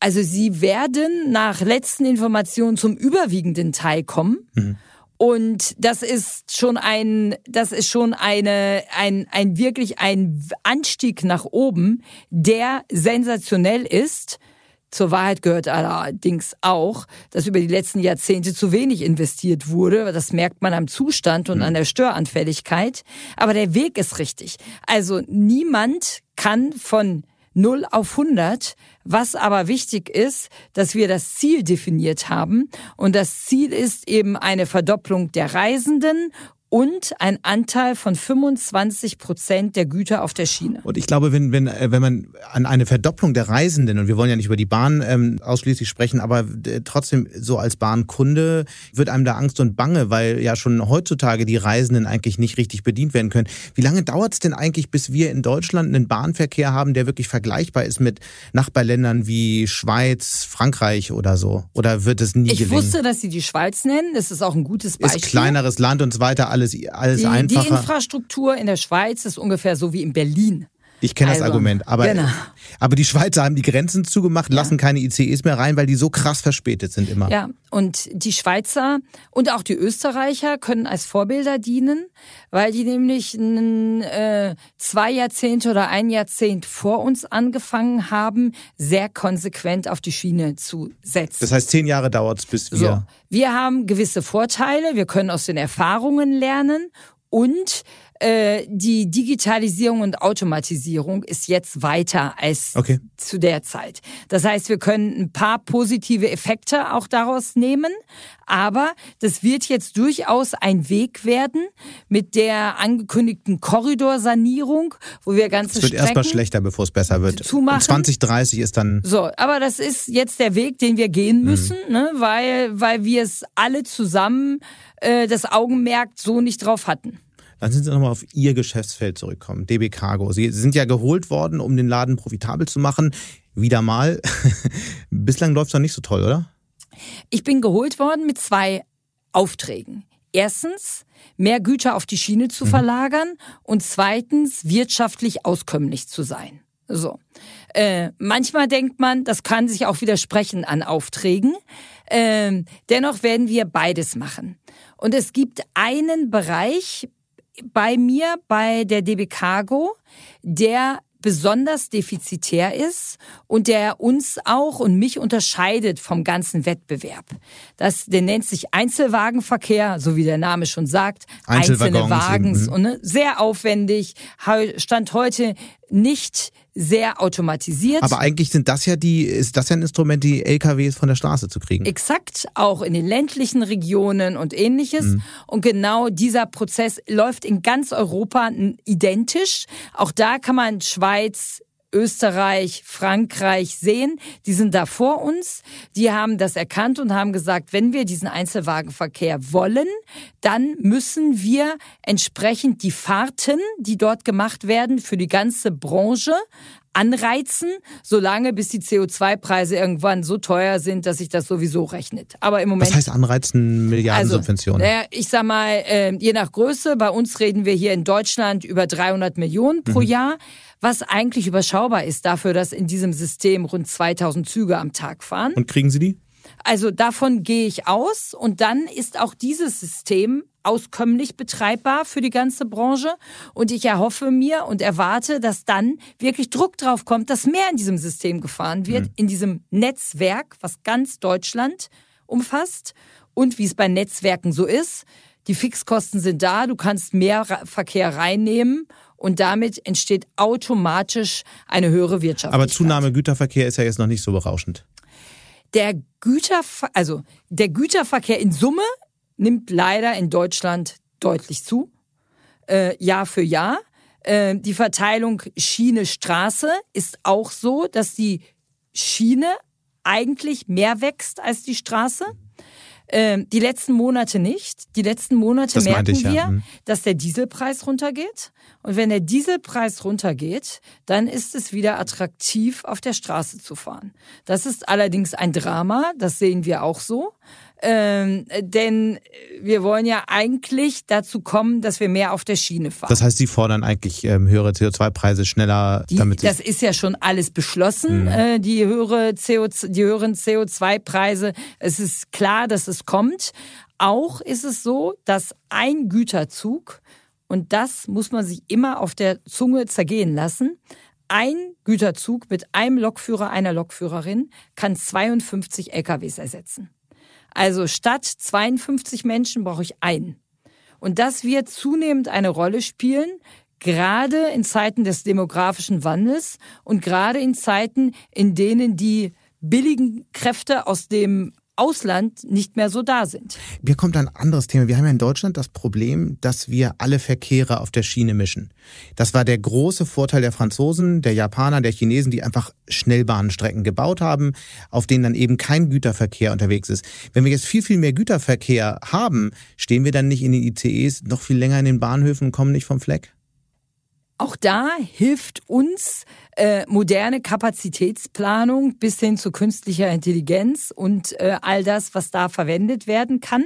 Also sie werden nach letzten Informationen zum überwiegenden Teil kommen. Mhm. Und das ist schon ein, das ist schon eine, ein, ein wirklich ein Anstieg nach oben, der sensationell ist. Zur Wahrheit gehört allerdings auch, dass über die letzten Jahrzehnte zu wenig investiert wurde. Das merkt man am Zustand und an der Störanfälligkeit. Aber der Weg ist richtig. Also niemand kann von 0 auf 100. Was aber wichtig ist, dass wir das Ziel definiert haben. Und das Ziel ist eben eine Verdopplung der Reisenden und ein Anteil von 25 Prozent der Güter auf der Schiene. Und ich glaube, wenn, wenn, äh, wenn man an eine Verdopplung der Reisenden, und wir wollen ja nicht über die Bahn ähm, ausschließlich sprechen, aber trotzdem so als Bahnkunde wird einem da Angst und Bange, weil ja schon heutzutage die Reisenden eigentlich nicht richtig bedient werden können. Wie lange dauert es denn eigentlich, bis wir in Deutschland einen Bahnverkehr haben, der wirklich vergleichbar ist mit Nachbarländern wie Schweiz, Frankreich oder so? Oder wird es nie Ich gelingen? wusste, dass Sie die Schweiz nennen. Das ist auch ein gutes Beispiel. Ist kleineres Land und so weiter alles, alles die, einfacher. Die Infrastruktur in der Schweiz ist ungefähr so wie in Berlin. Ich kenne also, das Argument, aber, genau. aber die Schweizer haben die Grenzen zugemacht, ja. lassen keine ICEs mehr rein, weil die so krass verspätet sind immer. Ja, und die Schweizer und auch die Österreicher können als Vorbilder dienen, weil die nämlich ein, äh, zwei Jahrzehnte oder ein Jahrzehnt vor uns angefangen haben, sehr konsequent auf die Schiene zu setzen. Das heißt, zehn Jahre dauert es, bis wir... So, wir haben gewisse Vorteile, wir können aus den Erfahrungen lernen und die Digitalisierung und Automatisierung ist jetzt weiter als okay. zu der Zeit. Das heißt, wir können ein paar positive Effekte auch daraus nehmen, aber das wird jetzt durchaus ein Weg werden mit der angekündigten Korridorsanierung, wo wir ganze Es wird erstmal schlechter, bevor es besser wird. Zumachen. Und 2030 ist dann. So, aber das ist jetzt der Weg, den wir gehen mhm. müssen, mhm. ne, weil, weil wir es alle zusammen äh, das Augenmerk so nicht drauf hatten. Dann sind Sie nochmal auf Ihr Geschäftsfeld zurückkommen, DB Cargo. Sie sind ja geholt worden, um den Laden profitabel zu machen. Wieder mal. [LAUGHS] Bislang läuft es noch nicht so toll, oder? Ich bin geholt worden mit zwei Aufträgen. Erstens, mehr Güter auf die Schiene zu mhm. verlagern und zweitens, wirtschaftlich auskömmlich zu sein. So. Äh, manchmal denkt man, das kann sich auch widersprechen an Aufträgen. Äh, dennoch werden wir beides machen. Und es gibt einen Bereich bei mir bei der DB Cargo, der besonders defizitär ist und der uns auch und mich unterscheidet vom ganzen Wettbewerb. Das, der nennt sich Einzelwagenverkehr, so wie der Name schon sagt. Einzelne Wagens mhm. und ne, sehr aufwendig. Stand heute nicht sehr automatisiert. Aber eigentlich sind das ja die, ist das ja ein Instrument, die LKWs von der Straße zu kriegen. Exakt, auch in den ländlichen Regionen und ähnliches. Mhm. Und genau dieser Prozess läuft in ganz Europa identisch. Auch da kann man Schweiz, Österreich, Frankreich sehen. Die sind da vor uns. Die haben das erkannt und haben gesagt, wenn wir diesen Einzelwagenverkehr wollen, dann müssen wir entsprechend die Fahrten, die dort gemacht werden, für die ganze Branche anreizen, solange bis die CO2-Preise irgendwann so teuer sind, dass sich das sowieso rechnet. Aber im Moment. Was heißt anreizen Milliardensubventionen? Also, naja, ich sag mal, äh, je nach Größe, bei uns reden wir hier in Deutschland über 300 Millionen pro mhm. Jahr, was eigentlich überschaubar ist dafür, dass in diesem System rund 2000 Züge am Tag fahren. Und kriegen Sie die? Also davon gehe ich aus und dann ist auch dieses System auskömmlich betreibbar für die ganze Branche und ich erhoffe mir und erwarte, dass dann wirklich Druck drauf kommt, dass mehr in diesem System gefahren wird, mhm. in diesem Netzwerk, was ganz Deutschland umfasst und wie es bei Netzwerken so ist. Die Fixkosten sind da, du kannst mehr Verkehr reinnehmen und damit entsteht automatisch eine höhere Wirtschaft. Aber Zunahme Güterverkehr ist ja jetzt noch nicht so berauschend. Der Güterver also der Güterverkehr in Summe nimmt leider in Deutschland deutlich zu, äh, Jahr für Jahr. Äh, die Verteilung Schiene-Straße ist auch so, dass die Schiene eigentlich mehr wächst als die Straße. Ähm, die letzten Monate nicht. Die letzten Monate das merken ich, wir, ja. Mhm. dass der Dieselpreis runtergeht. Und wenn der Dieselpreis runtergeht, dann ist es wieder attraktiv, auf der Straße zu fahren. Das ist allerdings ein Drama, das sehen wir auch so. Ähm, denn wir wollen ja eigentlich dazu kommen, dass wir mehr auf der Schiene fahren. Das heißt, Sie fordern eigentlich ähm, höhere CO2-Preise schneller, die, damit Das ist ja schon alles beschlossen, mhm. äh, die, höhere CO, die höheren CO2-Preise. Es ist klar, dass es kommt. Auch ist es so, dass ein Güterzug, und das muss man sich immer auf der Zunge zergehen lassen, ein Güterzug mit einem Lokführer, einer Lokführerin kann 52 LKWs ersetzen. Also statt 52 Menschen brauche ich einen. Und das wird zunehmend eine Rolle spielen, gerade in Zeiten des demografischen Wandels und gerade in Zeiten, in denen die billigen Kräfte aus dem Ausland nicht mehr so da sind. Mir kommt ein anderes Thema. Wir haben ja in Deutschland das Problem, dass wir alle Verkehre auf der Schiene mischen. Das war der große Vorteil der Franzosen, der Japaner, der Chinesen, die einfach Schnellbahnstrecken gebaut haben, auf denen dann eben kein Güterverkehr unterwegs ist. Wenn wir jetzt viel, viel mehr Güterverkehr haben, stehen wir dann nicht in den ICEs noch viel länger in den Bahnhöfen und kommen nicht vom Fleck? Auch da hilft uns äh, moderne Kapazitätsplanung bis hin zu künstlicher Intelligenz und äh, all das, was da verwendet werden kann.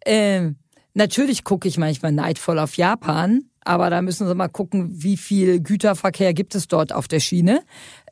Äh, natürlich gucke ich manchmal neidvoll auf Japan, aber da müssen Sie mal gucken, wie viel Güterverkehr gibt es dort auf der Schiene.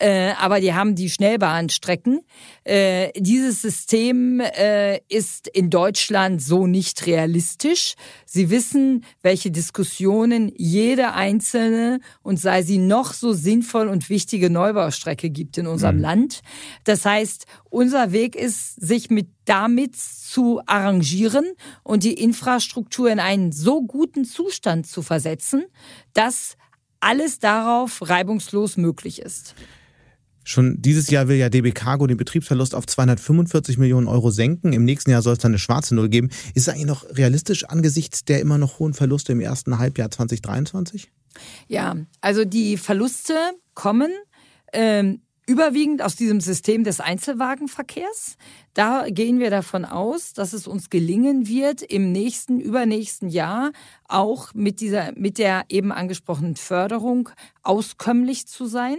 Äh, aber die haben die Schnellbahnstrecken. Äh, dieses System äh, ist in Deutschland so nicht realistisch. Sie wissen, welche Diskussionen jede einzelne und sei sie noch so sinnvoll und wichtige Neubaustrecke gibt in unserem mhm. Land. Das heißt, unser Weg ist, sich mit damit zu arrangieren und die Infrastruktur in einen so guten Zustand zu versetzen, dass alles darauf reibungslos möglich ist. Schon dieses Jahr will ja DB Cargo den Betriebsverlust auf 245 Millionen Euro senken. Im nächsten Jahr soll es dann eine schwarze Null geben. Ist es eigentlich noch realistisch angesichts der immer noch hohen Verluste im ersten Halbjahr 2023? Ja, also die Verluste kommen ähm, überwiegend aus diesem System des Einzelwagenverkehrs. Da gehen wir davon aus, dass es uns gelingen wird, im nächsten, übernächsten Jahr auch mit dieser, mit der eben angesprochenen Förderung auskömmlich zu sein.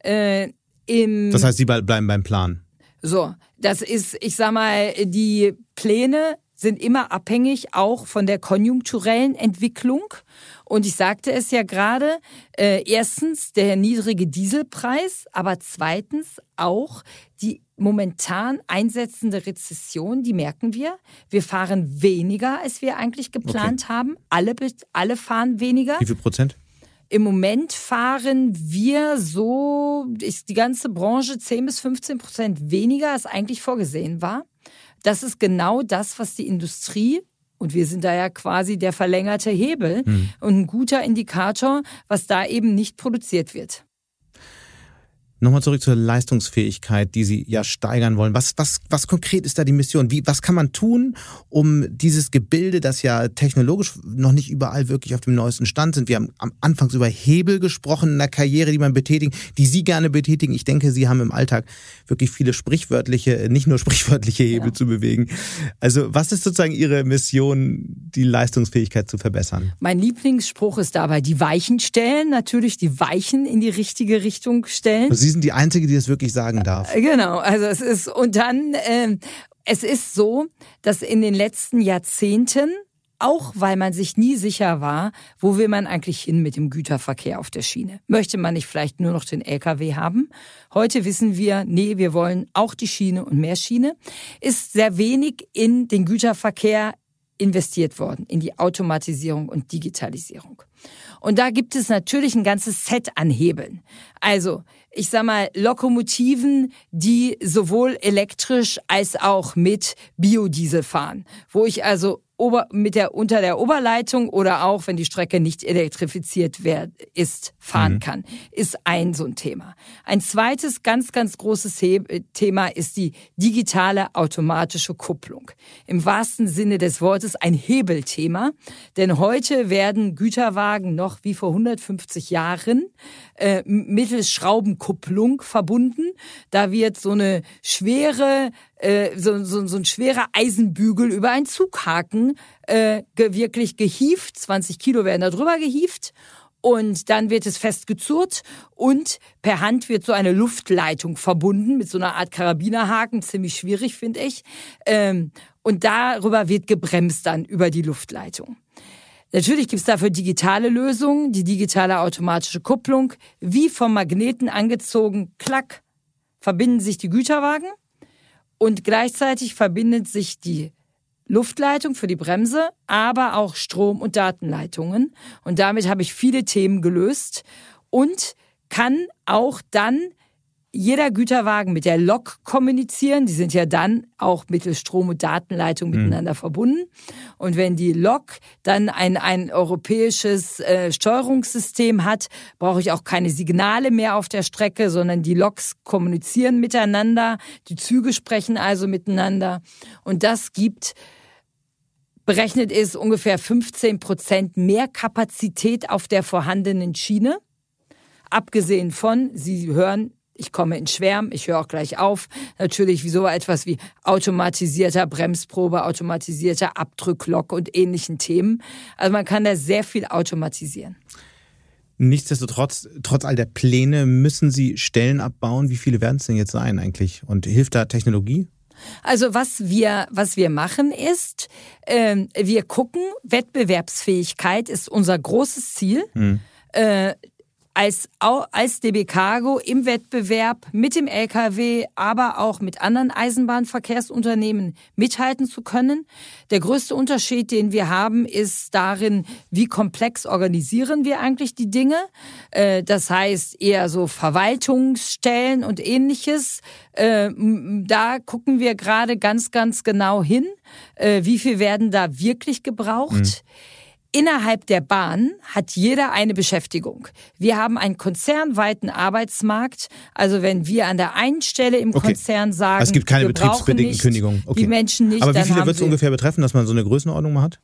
Äh, im das heißt, Sie bleiben beim Plan. So, das ist, ich sag mal, die Pläne sind immer abhängig auch von der konjunkturellen Entwicklung. Und ich sagte es ja gerade, äh, erstens der niedrige Dieselpreis, aber zweitens auch die momentan einsetzende Rezession, die merken wir. Wir fahren weniger, als wir eigentlich geplant okay. haben. Alle, alle fahren weniger. Wie viel Prozent? Im Moment fahren wir so, ist die ganze Branche 10 bis 15 Prozent weniger, als eigentlich vorgesehen war. Das ist genau das, was die Industrie und wir sind da ja quasi der verlängerte Hebel mhm. und ein guter Indikator, was da eben nicht produziert wird. Nochmal zurück zur Leistungsfähigkeit, die Sie ja steigern wollen. Was, was, was konkret ist da die Mission? Wie, was kann man tun, um dieses Gebilde, das ja technologisch noch nicht überall wirklich auf dem neuesten Stand sind? Wir haben am Anfang über Hebel gesprochen in der Karriere, die man betätigen, die Sie gerne betätigen. Ich denke, Sie haben im Alltag wirklich viele sprichwörtliche, nicht nur sprichwörtliche Hebel ja. zu bewegen. Also was ist sozusagen Ihre Mission, die Leistungsfähigkeit zu verbessern? Mein Lieblingsspruch ist dabei die Weichen stellen, natürlich die Weichen in die richtige Richtung stellen. Sie sind die Einzige, die das wirklich sagen darf. Äh, genau, also es ist, und dann, äh, es ist so, dass in den letzten Jahrzehnten auch weil man sich nie sicher war, wo will man eigentlich hin mit dem Güterverkehr auf der Schiene. Möchte man nicht vielleicht nur noch den Lkw haben? Heute wissen wir, nee, wir wollen auch die Schiene und mehr Schiene. Ist sehr wenig in den Güterverkehr investiert worden, in die Automatisierung und Digitalisierung. Und da gibt es natürlich ein ganzes Set an Hebeln. Also, ich sag mal, Lokomotiven, die sowohl elektrisch als auch mit Biodiesel fahren, wo ich also Ober, mit der, unter der Oberleitung oder auch, wenn die Strecke nicht elektrifiziert wird, ist, fahren mhm. kann, ist ein so ein Thema. Ein zweites ganz, ganz großes Thema ist die digitale automatische Kupplung. Im wahrsten Sinne des Wortes ein Hebelthema, denn heute werden Güterwagen noch wie vor 150 Jahren äh, mittels Schraubenkupplung verbunden. Da wird so eine schwere äh, so, so, so ein schwerer Eisenbügel über einen Zughaken äh, wirklich gehieft. 20 Kilo werden da drüber gehieft. Und dann wird es festgezurrt und per Hand wird so eine Luftleitung verbunden mit so einer Art Karabinerhaken. Ziemlich schwierig, finde ich. Ähm, und darüber wird gebremst dann über die Luftleitung. Natürlich gibt es dafür digitale Lösungen, die digitale automatische Kupplung. Wie vom Magneten angezogen, klack, verbinden sich die Güterwagen und gleichzeitig verbindet sich die Luftleitung für die Bremse, aber auch Strom- und Datenleitungen. Und damit habe ich viele Themen gelöst und kann auch dann jeder Güterwagen mit der Lok kommunizieren. Die sind ja dann auch mittels Strom- und Datenleitung mhm. miteinander verbunden. Und wenn die Lok dann ein, ein europäisches äh, Steuerungssystem hat, brauche ich auch keine Signale mehr auf der Strecke, sondern die Loks kommunizieren miteinander. Die Züge sprechen also miteinander. Und das gibt berechnet ist ungefähr 15 Prozent mehr Kapazität auf der vorhandenen Schiene. Abgesehen von, Sie hören, ich komme in Schwärm, ich höre auch gleich auf. Natürlich wie so etwas wie automatisierter Bremsprobe, automatisierter Abdrücklock und ähnlichen Themen. Also man kann da sehr viel automatisieren. Nichtsdestotrotz, trotz all der Pläne, müssen Sie Stellen abbauen. Wie viele werden es denn jetzt sein eigentlich? Und hilft da Technologie? Also was wir, was wir machen ist, äh, wir gucken, Wettbewerbsfähigkeit ist unser großes Ziel. Hm. Äh, als, als DB Cargo im Wettbewerb mit dem Lkw, aber auch mit anderen Eisenbahnverkehrsunternehmen mithalten zu können. Der größte Unterschied, den wir haben, ist darin, wie komplex organisieren wir eigentlich die Dinge. Äh, das heißt eher so Verwaltungsstellen und ähnliches. Äh, da gucken wir gerade ganz, ganz genau hin, äh, wie viel werden da wirklich gebraucht. Mhm. Innerhalb der Bahn hat jeder eine Beschäftigung. Wir haben einen konzernweiten Arbeitsmarkt. Also wenn wir an der einen Stelle im okay. Konzern sagen, also es gibt keine betriebsbedingten Kündigungen. Okay. Die Menschen nicht. Aber wie viele wird es ungefähr betreffen, dass man so eine Größenordnung mal hat?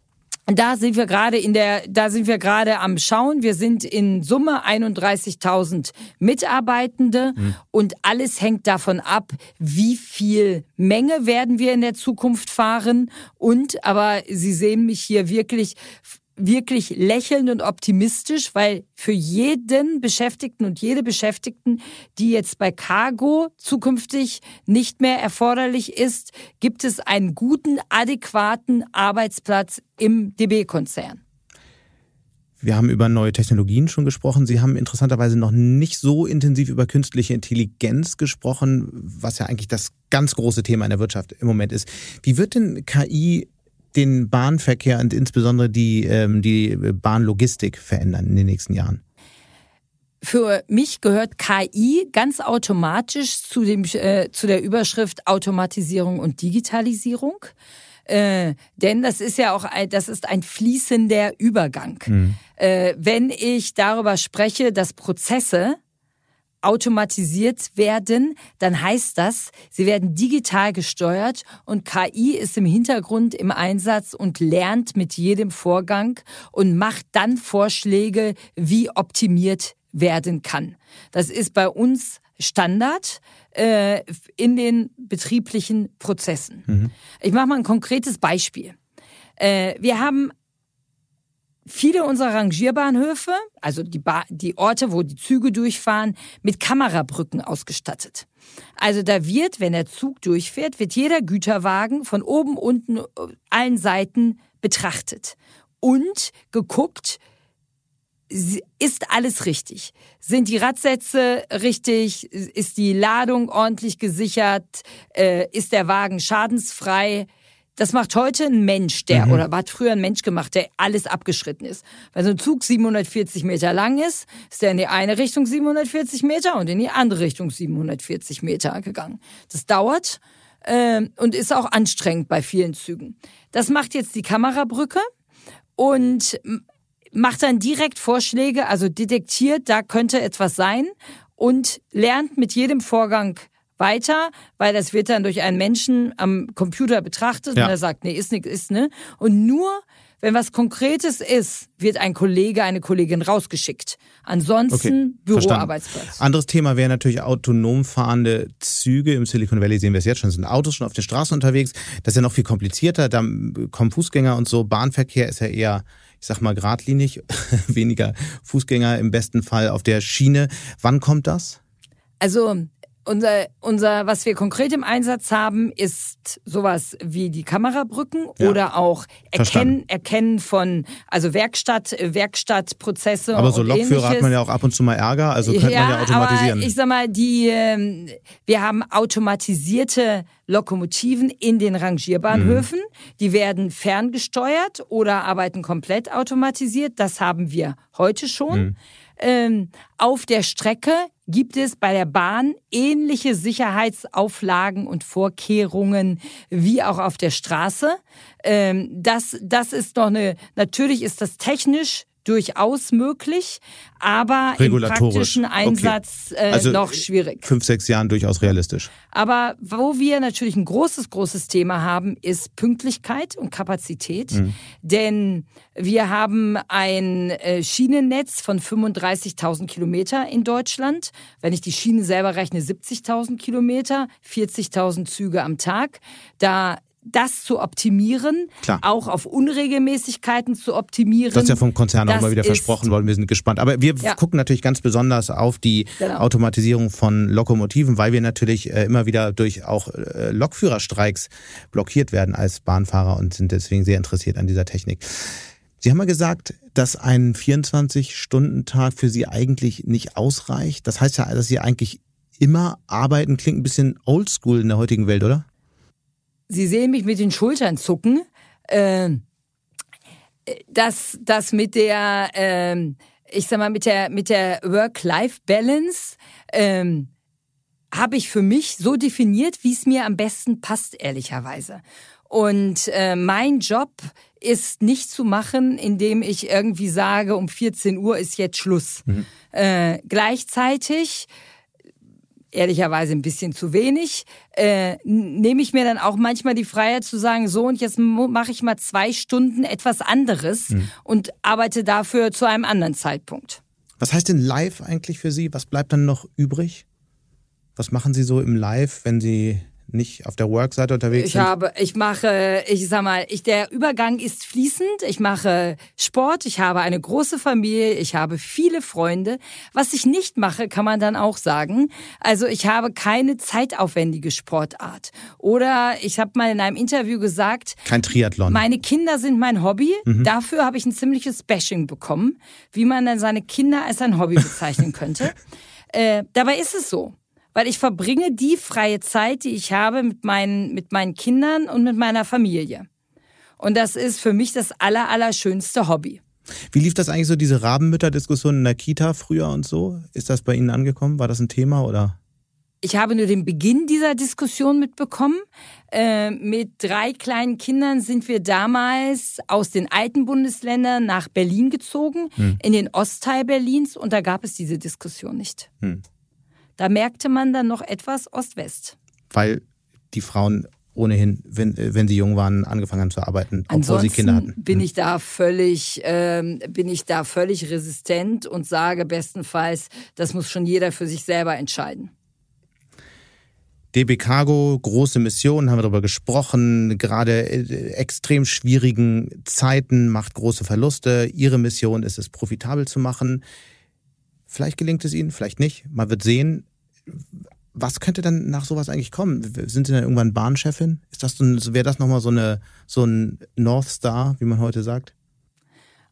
Da sind wir gerade in der, da sind wir gerade am Schauen. Wir sind in Summe 31.000 Mitarbeitende mhm. und alles hängt davon ab, wie viel Menge werden wir in der Zukunft fahren. Und, aber Sie sehen mich hier wirklich wirklich lächelnd und optimistisch, weil für jeden Beschäftigten und jede Beschäftigten, die jetzt bei Cargo zukünftig nicht mehr erforderlich ist, gibt es einen guten, adäquaten Arbeitsplatz im DB-Konzern. Wir haben über neue Technologien schon gesprochen. Sie haben interessanterweise noch nicht so intensiv über künstliche Intelligenz gesprochen, was ja eigentlich das ganz große Thema in der Wirtschaft im Moment ist. Wie wird denn KI den Bahnverkehr und insbesondere die, ähm, die Bahnlogistik verändern in den nächsten Jahren? Für mich gehört KI ganz automatisch zu, dem, äh, zu der Überschrift Automatisierung und Digitalisierung. Äh, denn das ist ja auch ein, das ist ein fließender Übergang. Mhm. Äh, wenn ich darüber spreche, dass Prozesse automatisiert werden, dann heißt das, sie werden digital gesteuert und KI ist im Hintergrund im Einsatz und lernt mit jedem Vorgang und macht dann Vorschläge, wie optimiert werden kann. Das ist bei uns Standard äh, in den betrieblichen Prozessen. Mhm. Ich mache mal ein konkretes Beispiel. Äh, wir haben viele unserer Rangierbahnhöfe, also die, ba die Orte, wo die Züge durchfahren, mit Kamerabrücken ausgestattet. Also da wird, wenn der Zug durchfährt, wird jeder Güterwagen von oben, unten, allen Seiten betrachtet und geguckt, ist alles richtig? Sind die Radsätze richtig? Ist die Ladung ordentlich gesichert? Äh, ist der Wagen schadensfrei? Das macht heute ein Mensch, der, mhm. oder hat früher ein Mensch gemacht, der alles abgeschritten ist. Weil so ein Zug 740 Meter lang ist, ist der in die eine Richtung 740 Meter und in die andere Richtung 740 Meter gegangen. Das dauert äh, und ist auch anstrengend bei vielen Zügen. Das macht jetzt die Kamerabrücke und macht dann direkt Vorschläge, also detektiert, da könnte etwas sein und lernt mit jedem Vorgang weiter, weil das wird dann durch einen Menschen am Computer betrachtet ja. und er sagt, nee, ist nix, ist ne. Und nur wenn was Konkretes ist, wird ein Kollege, eine Kollegin rausgeschickt. Ansonsten okay, Büroarbeitsplatz. Anderes Thema wäre natürlich autonom fahrende Züge. Im Silicon Valley sehen wir es jetzt schon, sind Autos schon auf den Straßen unterwegs. Das ist ja noch viel komplizierter. Da kommen Fußgänger und so. Bahnverkehr ist ja eher ich sag mal, geradlinig, [LAUGHS] weniger Fußgänger im besten Fall auf der Schiene. Wann kommt das? Also unser, unser, was wir konkret im Einsatz haben, ist sowas wie die Kamerabrücken ja. oder auch Erkennen, Erkennen von, also Werkstatt, Werkstattprozesse. Aber so Lokführer ähnliches. hat man ja auch ab und zu mal Ärger, also könnte ja, man ja automatisieren. Aber ich sag mal, die, ähm, wir haben automatisierte Lokomotiven in den Rangierbahnhöfen. Mhm. Die werden ferngesteuert oder arbeiten komplett automatisiert. Das haben wir heute schon. Mhm. Ähm, auf der Strecke gibt es bei der Bahn ähnliche Sicherheitsauflagen und Vorkehrungen wie auch auf der Straße. Ähm, das, das ist noch eine, natürlich ist das technisch durchaus möglich, aber im praktischen Einsatz okay. Äh, also noch schwierig. Fünf, sechs Jahren durchaus realistisch. Aber wo wir natürlich ein großes, großes Thema haben, ist Pünktlichkeit und Kapazität. Mhm. Denn wir haben ein äh, Schienennetz von 35.000 Kilometer in Deutschland. Wenn ich die Schiene selber rechne, 70.000 Kilometer, 40.000 Züge am Tag. Da das zu optimieren, Klar. auch auf Unregelmäßigkeiten zu optimieren. Das ist ja vom Konzern auch mal wieder versprochen worden. Wir sind gespannt. Aber wir ja. gucken natürlich ganz besonders auf die genau. Automatisierung von Lokomotiven, weil wir natürlich äh, immer wieder durch auch äh, Lokführerstreiks blockiert werden als Bahnfahrer und sind deswegen sehr interessiert an dieser Technik. Sie haben mal gesagt, dass ein 24-Stunden-Tag für Sie eigentlich nicht ausreicht. Das heißt ja, dass Sie eigentlich immer arbeiten. Klingt ein bisschen oldschool in der heutigen Welt, oder? Sie sehen mich mit den Schultern zucken. Äh, das, das mit der, äh, ich sag mal, mit der, mit der Work-Life-Balance ähm, habe ich für mich so definiert, wie es mir am besten passt, ehrlicherweise. Und äh, mein Job ist nicht zu machen, indem ich irgendwie sage, um 14 Uhr ist jetzt Schluss. Mhm. Äh, gleichzeitig ehrlicherweise ein bisschen zu wenig, äh, nehme ich mir dann auch manchmal die Freiheit zu sagen, so und jetzt mache ich mal zwei Stunden etwas anderes mhm. und arbeite dafür zu einem anderen Zeitpunkt. Was heißt denn live eigentlich für Sie? Was bleibt dann noch übrig? Was machen Sie so im Live, wenn Sie nicht auf der Work-Seite unterwegs ich sind? Habe, ich mache, ich sag mal, ich, der Übergang ist fließend. Ich mache Sport, ich habe eine große Familie, ich habe viele Freunde. Was ich nicht mache, kann man dann auch sagen. Also ich habe keine zeitaufwendige Sportart. Oder ich habe mal in einem Interview gesagt, kein Triathlon. Meine Kinder sind mein Hobby. Mhm. Dafür habe ich ein ziemliches Bashing bekommen, wie man dann seine Kinder als ein Hobby bezeichnen könnte. [LAUGHS] äh, dabei ist es so weil ich verbringe die freie Zeit, die ich habe mit meinen, mit meinen Kindern und mit meiner Familie. Und das ist für mich das aller, allerschönste Hobby. Wie lief das eigentlich so, diese Rabenmütter-Diskussion in der Kita früher und so? Ist das bei Ihnen angekommen? War das ein Thema oder? Ich habe nur den Beginn dieser Diskussion mitbekommen. Äh, mit drei kleinen Kindern sind wir damals aus den alten Bundesländern nach Berlin gezogen, hm. in den Ostteil Berlins, und da gab es diese Diskussion nicht. Hm. Da merkte man dann noch etwas Ost-West. Weil die Frauen ohnehin, wenn, wenn sie jung waren, angefangen haben zu arbeiten, obwohl Ansonsten sie Kinder hatten. Bin ich da völlig, ähm, bin ich da völlig resistent und sage bestenfalls, das muss schon jeder für sich selber entscheiden. DB Cargo, große Mission, haben wir darüber gesprochen, gerade äh, extrem schwierigen Zeiten macht große Verluste. Ihre Mission ist es, profitabel zu machen. Vielleicht gelingt es Ihnen, vielleicht nicht. Man wird sehen. Was könnte dann nach sowas eigentlich kommen? Sind Sie dann irgendwann Bahnchefin? Ist das so, wäre das nochmal so eine, so ein North Star, wie man heute sagt?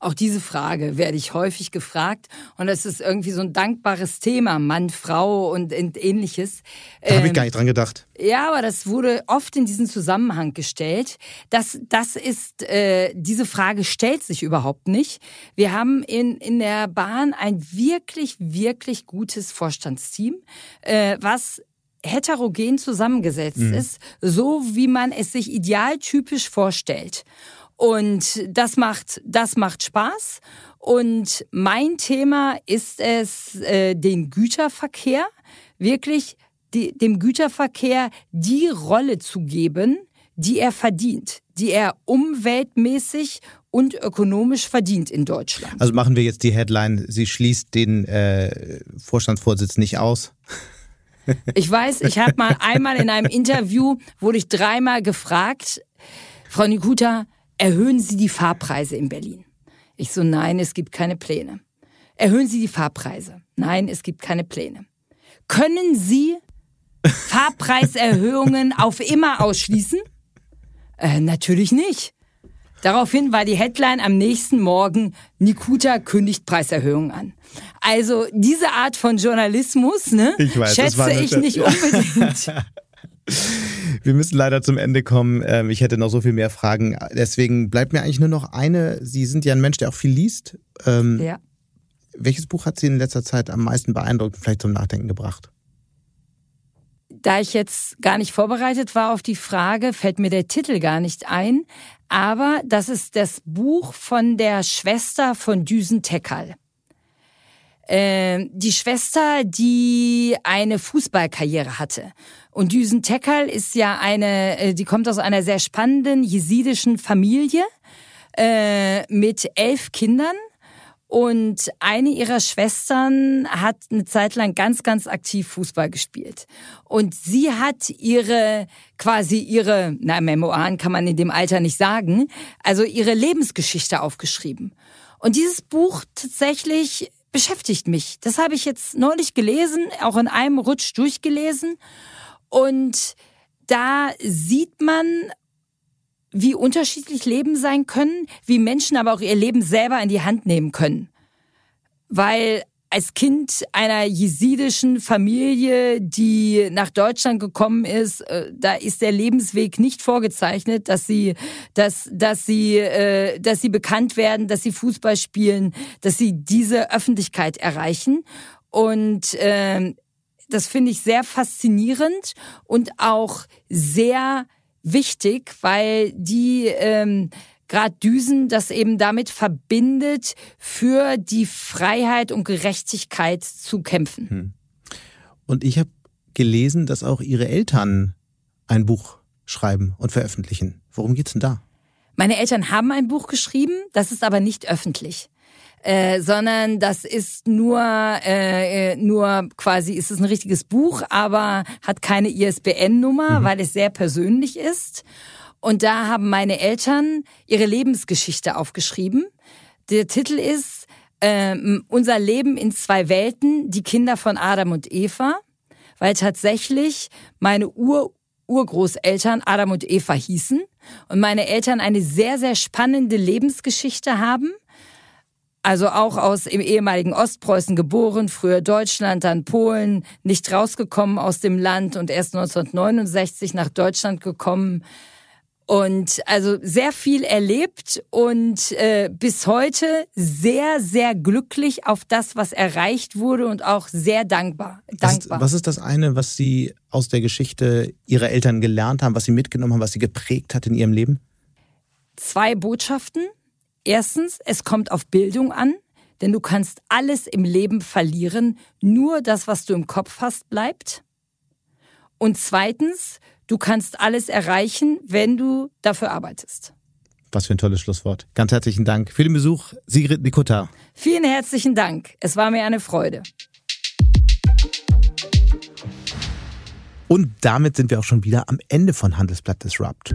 Auch diese Frage werde ich häufig gefragt und das ist irgendwie so ein dankbares Thema, Mann, Frau und ähnliches. Da habe ich gar nicht dran gedacht. Ja, aber das wurde oft in diesen Zusammenhang gestellt. Das, das ist, äh, diese Frage stellt sich überhaupt nicht. Wir haben in, in der Bahn ein wirklich, wirklich gutes Vorstandsteam, äh, was heterogen zusammengesetzt mhm. ist, so wie man es sich idealtypisch vorstellt. Und das macht, das macht Spaß. Und mein Thema ist es, äh, den Güterverkehr wirklich die, dem Güterverkehr die Rolle zu geben, die er verdient, die er umweltmäßig und ökonomisch verdient in Deutschland. Also machen wir jetzt die Headline, sie schließt den äh, Vorstandsvorsitz nicht aus. Ich weiß, ich habe mal einmal in einem [LAUGHS] Interview, wurde ich dreimal gefragt, Frau Nikuta, erhöhen Sie die Fahrpreise in Berlin? Ich so, nein, es gibt keine Pläne. Erhöhen Sie die Fahrpreise? Nein, es gibt keine Pläne. Können Sie [LAUGHS] Fahrpreiserhöhungen auf immer ausschließen? Äh, natürlich nicht. Daraufhin war die Headline am nächsten Morgen, Nikuta kündigt Preiserhöhungen an. Also diese Art von Journalismus ne, ich weiß, schätze ich nicht unbedingt. [LAUGHS] Wir müssen leider zum Ende kommen. Ähm, ich hätte noch so viel mehr Fragen. Deswegen bleibt mir eigentlich nur noch eine. Sie sind ja ein Mensch, der auch viel liest. Ähm, ja. Welches Buch hat Sie in letzter Zeit am meisten beeindruckt, vielleicht zum Nachdenken gebracht? Da ich jetzt gar nicht vorbereitet war auf die Frage, fällt mir der Titel gar nicht ein. Aber das ist das Buch von der Schwester von Düsen Tekal. Ähm, die Schwester, die eine Fußballkarriere hatte. Und Düsen Tekal ist ja eine, äh, die kommt aus einer sehr spannenden jesidischen Familie äh, mit elf Kindern. Und eine ihrer Schwestern hat eine Zeit lang ganz, ganz aktiv Fußball gespielt. Und sie hat ihre, quasi ihre, na, Memoiren kann man in dem Alter nicht sagen, also ihre Lebensgeschichte aufgeschrieben. Und dieses Buch tatsächlich beschäftigt mich. Das habe ich jetzt neulich gelesen, auch in einem Rutsch durchgelesen. Und da sieht man, wie unterschiedlich Leben sein können, wie Menschen aber auch ihr Leben selber in die Hand nehmen können. Weil als Kind einer jesidischen Familie, die nach Deutschland gekommen ist, äh, da ist der Lebensweg nicht vorgezeichnet, dass sie, dass, dass sie, äh, dass sie bekannt werden, dass sie Fußball spielen, dass sie diese Öffentlichkeit erreichen. Und äh, das finde ich sehr faszinierend und auch sehr wichtig, weil die ähm, gerade Düsen das eben damit verbindet, für die Freiheit und Gerechtigkeit zu kämpfen. Hm. Und ich habe gelesen, dass auch Ihre Eltern ein Buch schreiben und veröffentlichen. Worum geht's denn da? Meine Eltern haben ein Buch geschrieben, das ist aber nicht öffentlich. Äh, sondern das ist nur äh, nur quasi ist es ein richtiges Buch, aber hat keine ISBN-Nummer, mhm. weil es sehr persönlich ist. Und da haben meine Eltern ihre Lebensgeschichte aufgeschrieben. Der Titel ist äh, Unser Leben in zwei Welten, die Kinder von Adam und Eva, weil tatsächlich meine Ur Urgroßeltern Adam und Eva hießen und meine Eltern eine sehr, sehr spannende Lebensgeschichte haben. Also auch aus im ehemaligen Ostpreußen geboren, früher Deutschland, dann Polen, nicht rausgekommen aus dem Land und erst 1969 nach Deutschland gekommen. Und also sehr viel erlebt und äh, bis heute sehr, sehr glücklich auf das, was erreicht wurde und auch sehr dankbar. dankbar. Was, was ist das eine, was Sie aus der Geschichte Ihrer Eltern gelernt haben, was Sie mitgenommen haben, was Sie geprägt hat in Ihrem Leben? Zwei Botschaften. Erstens, es kommt auf Bildung an. Denn du kannst alles im Leben verlieren, nur das, was du im Kopf hast, bleibt. Und zweitens, du kannst alles erreichen, wenn du dafür arbeitest. Was für ein tolles Schlusswort. Ganz herzlichen Dank für den Besuch, Sigrid Nikota. Vielen herzlichen Dank. Es war mir eine Freude. Und damit sind wir auch schon wieder am Ende von Handelsblatt Disrupt.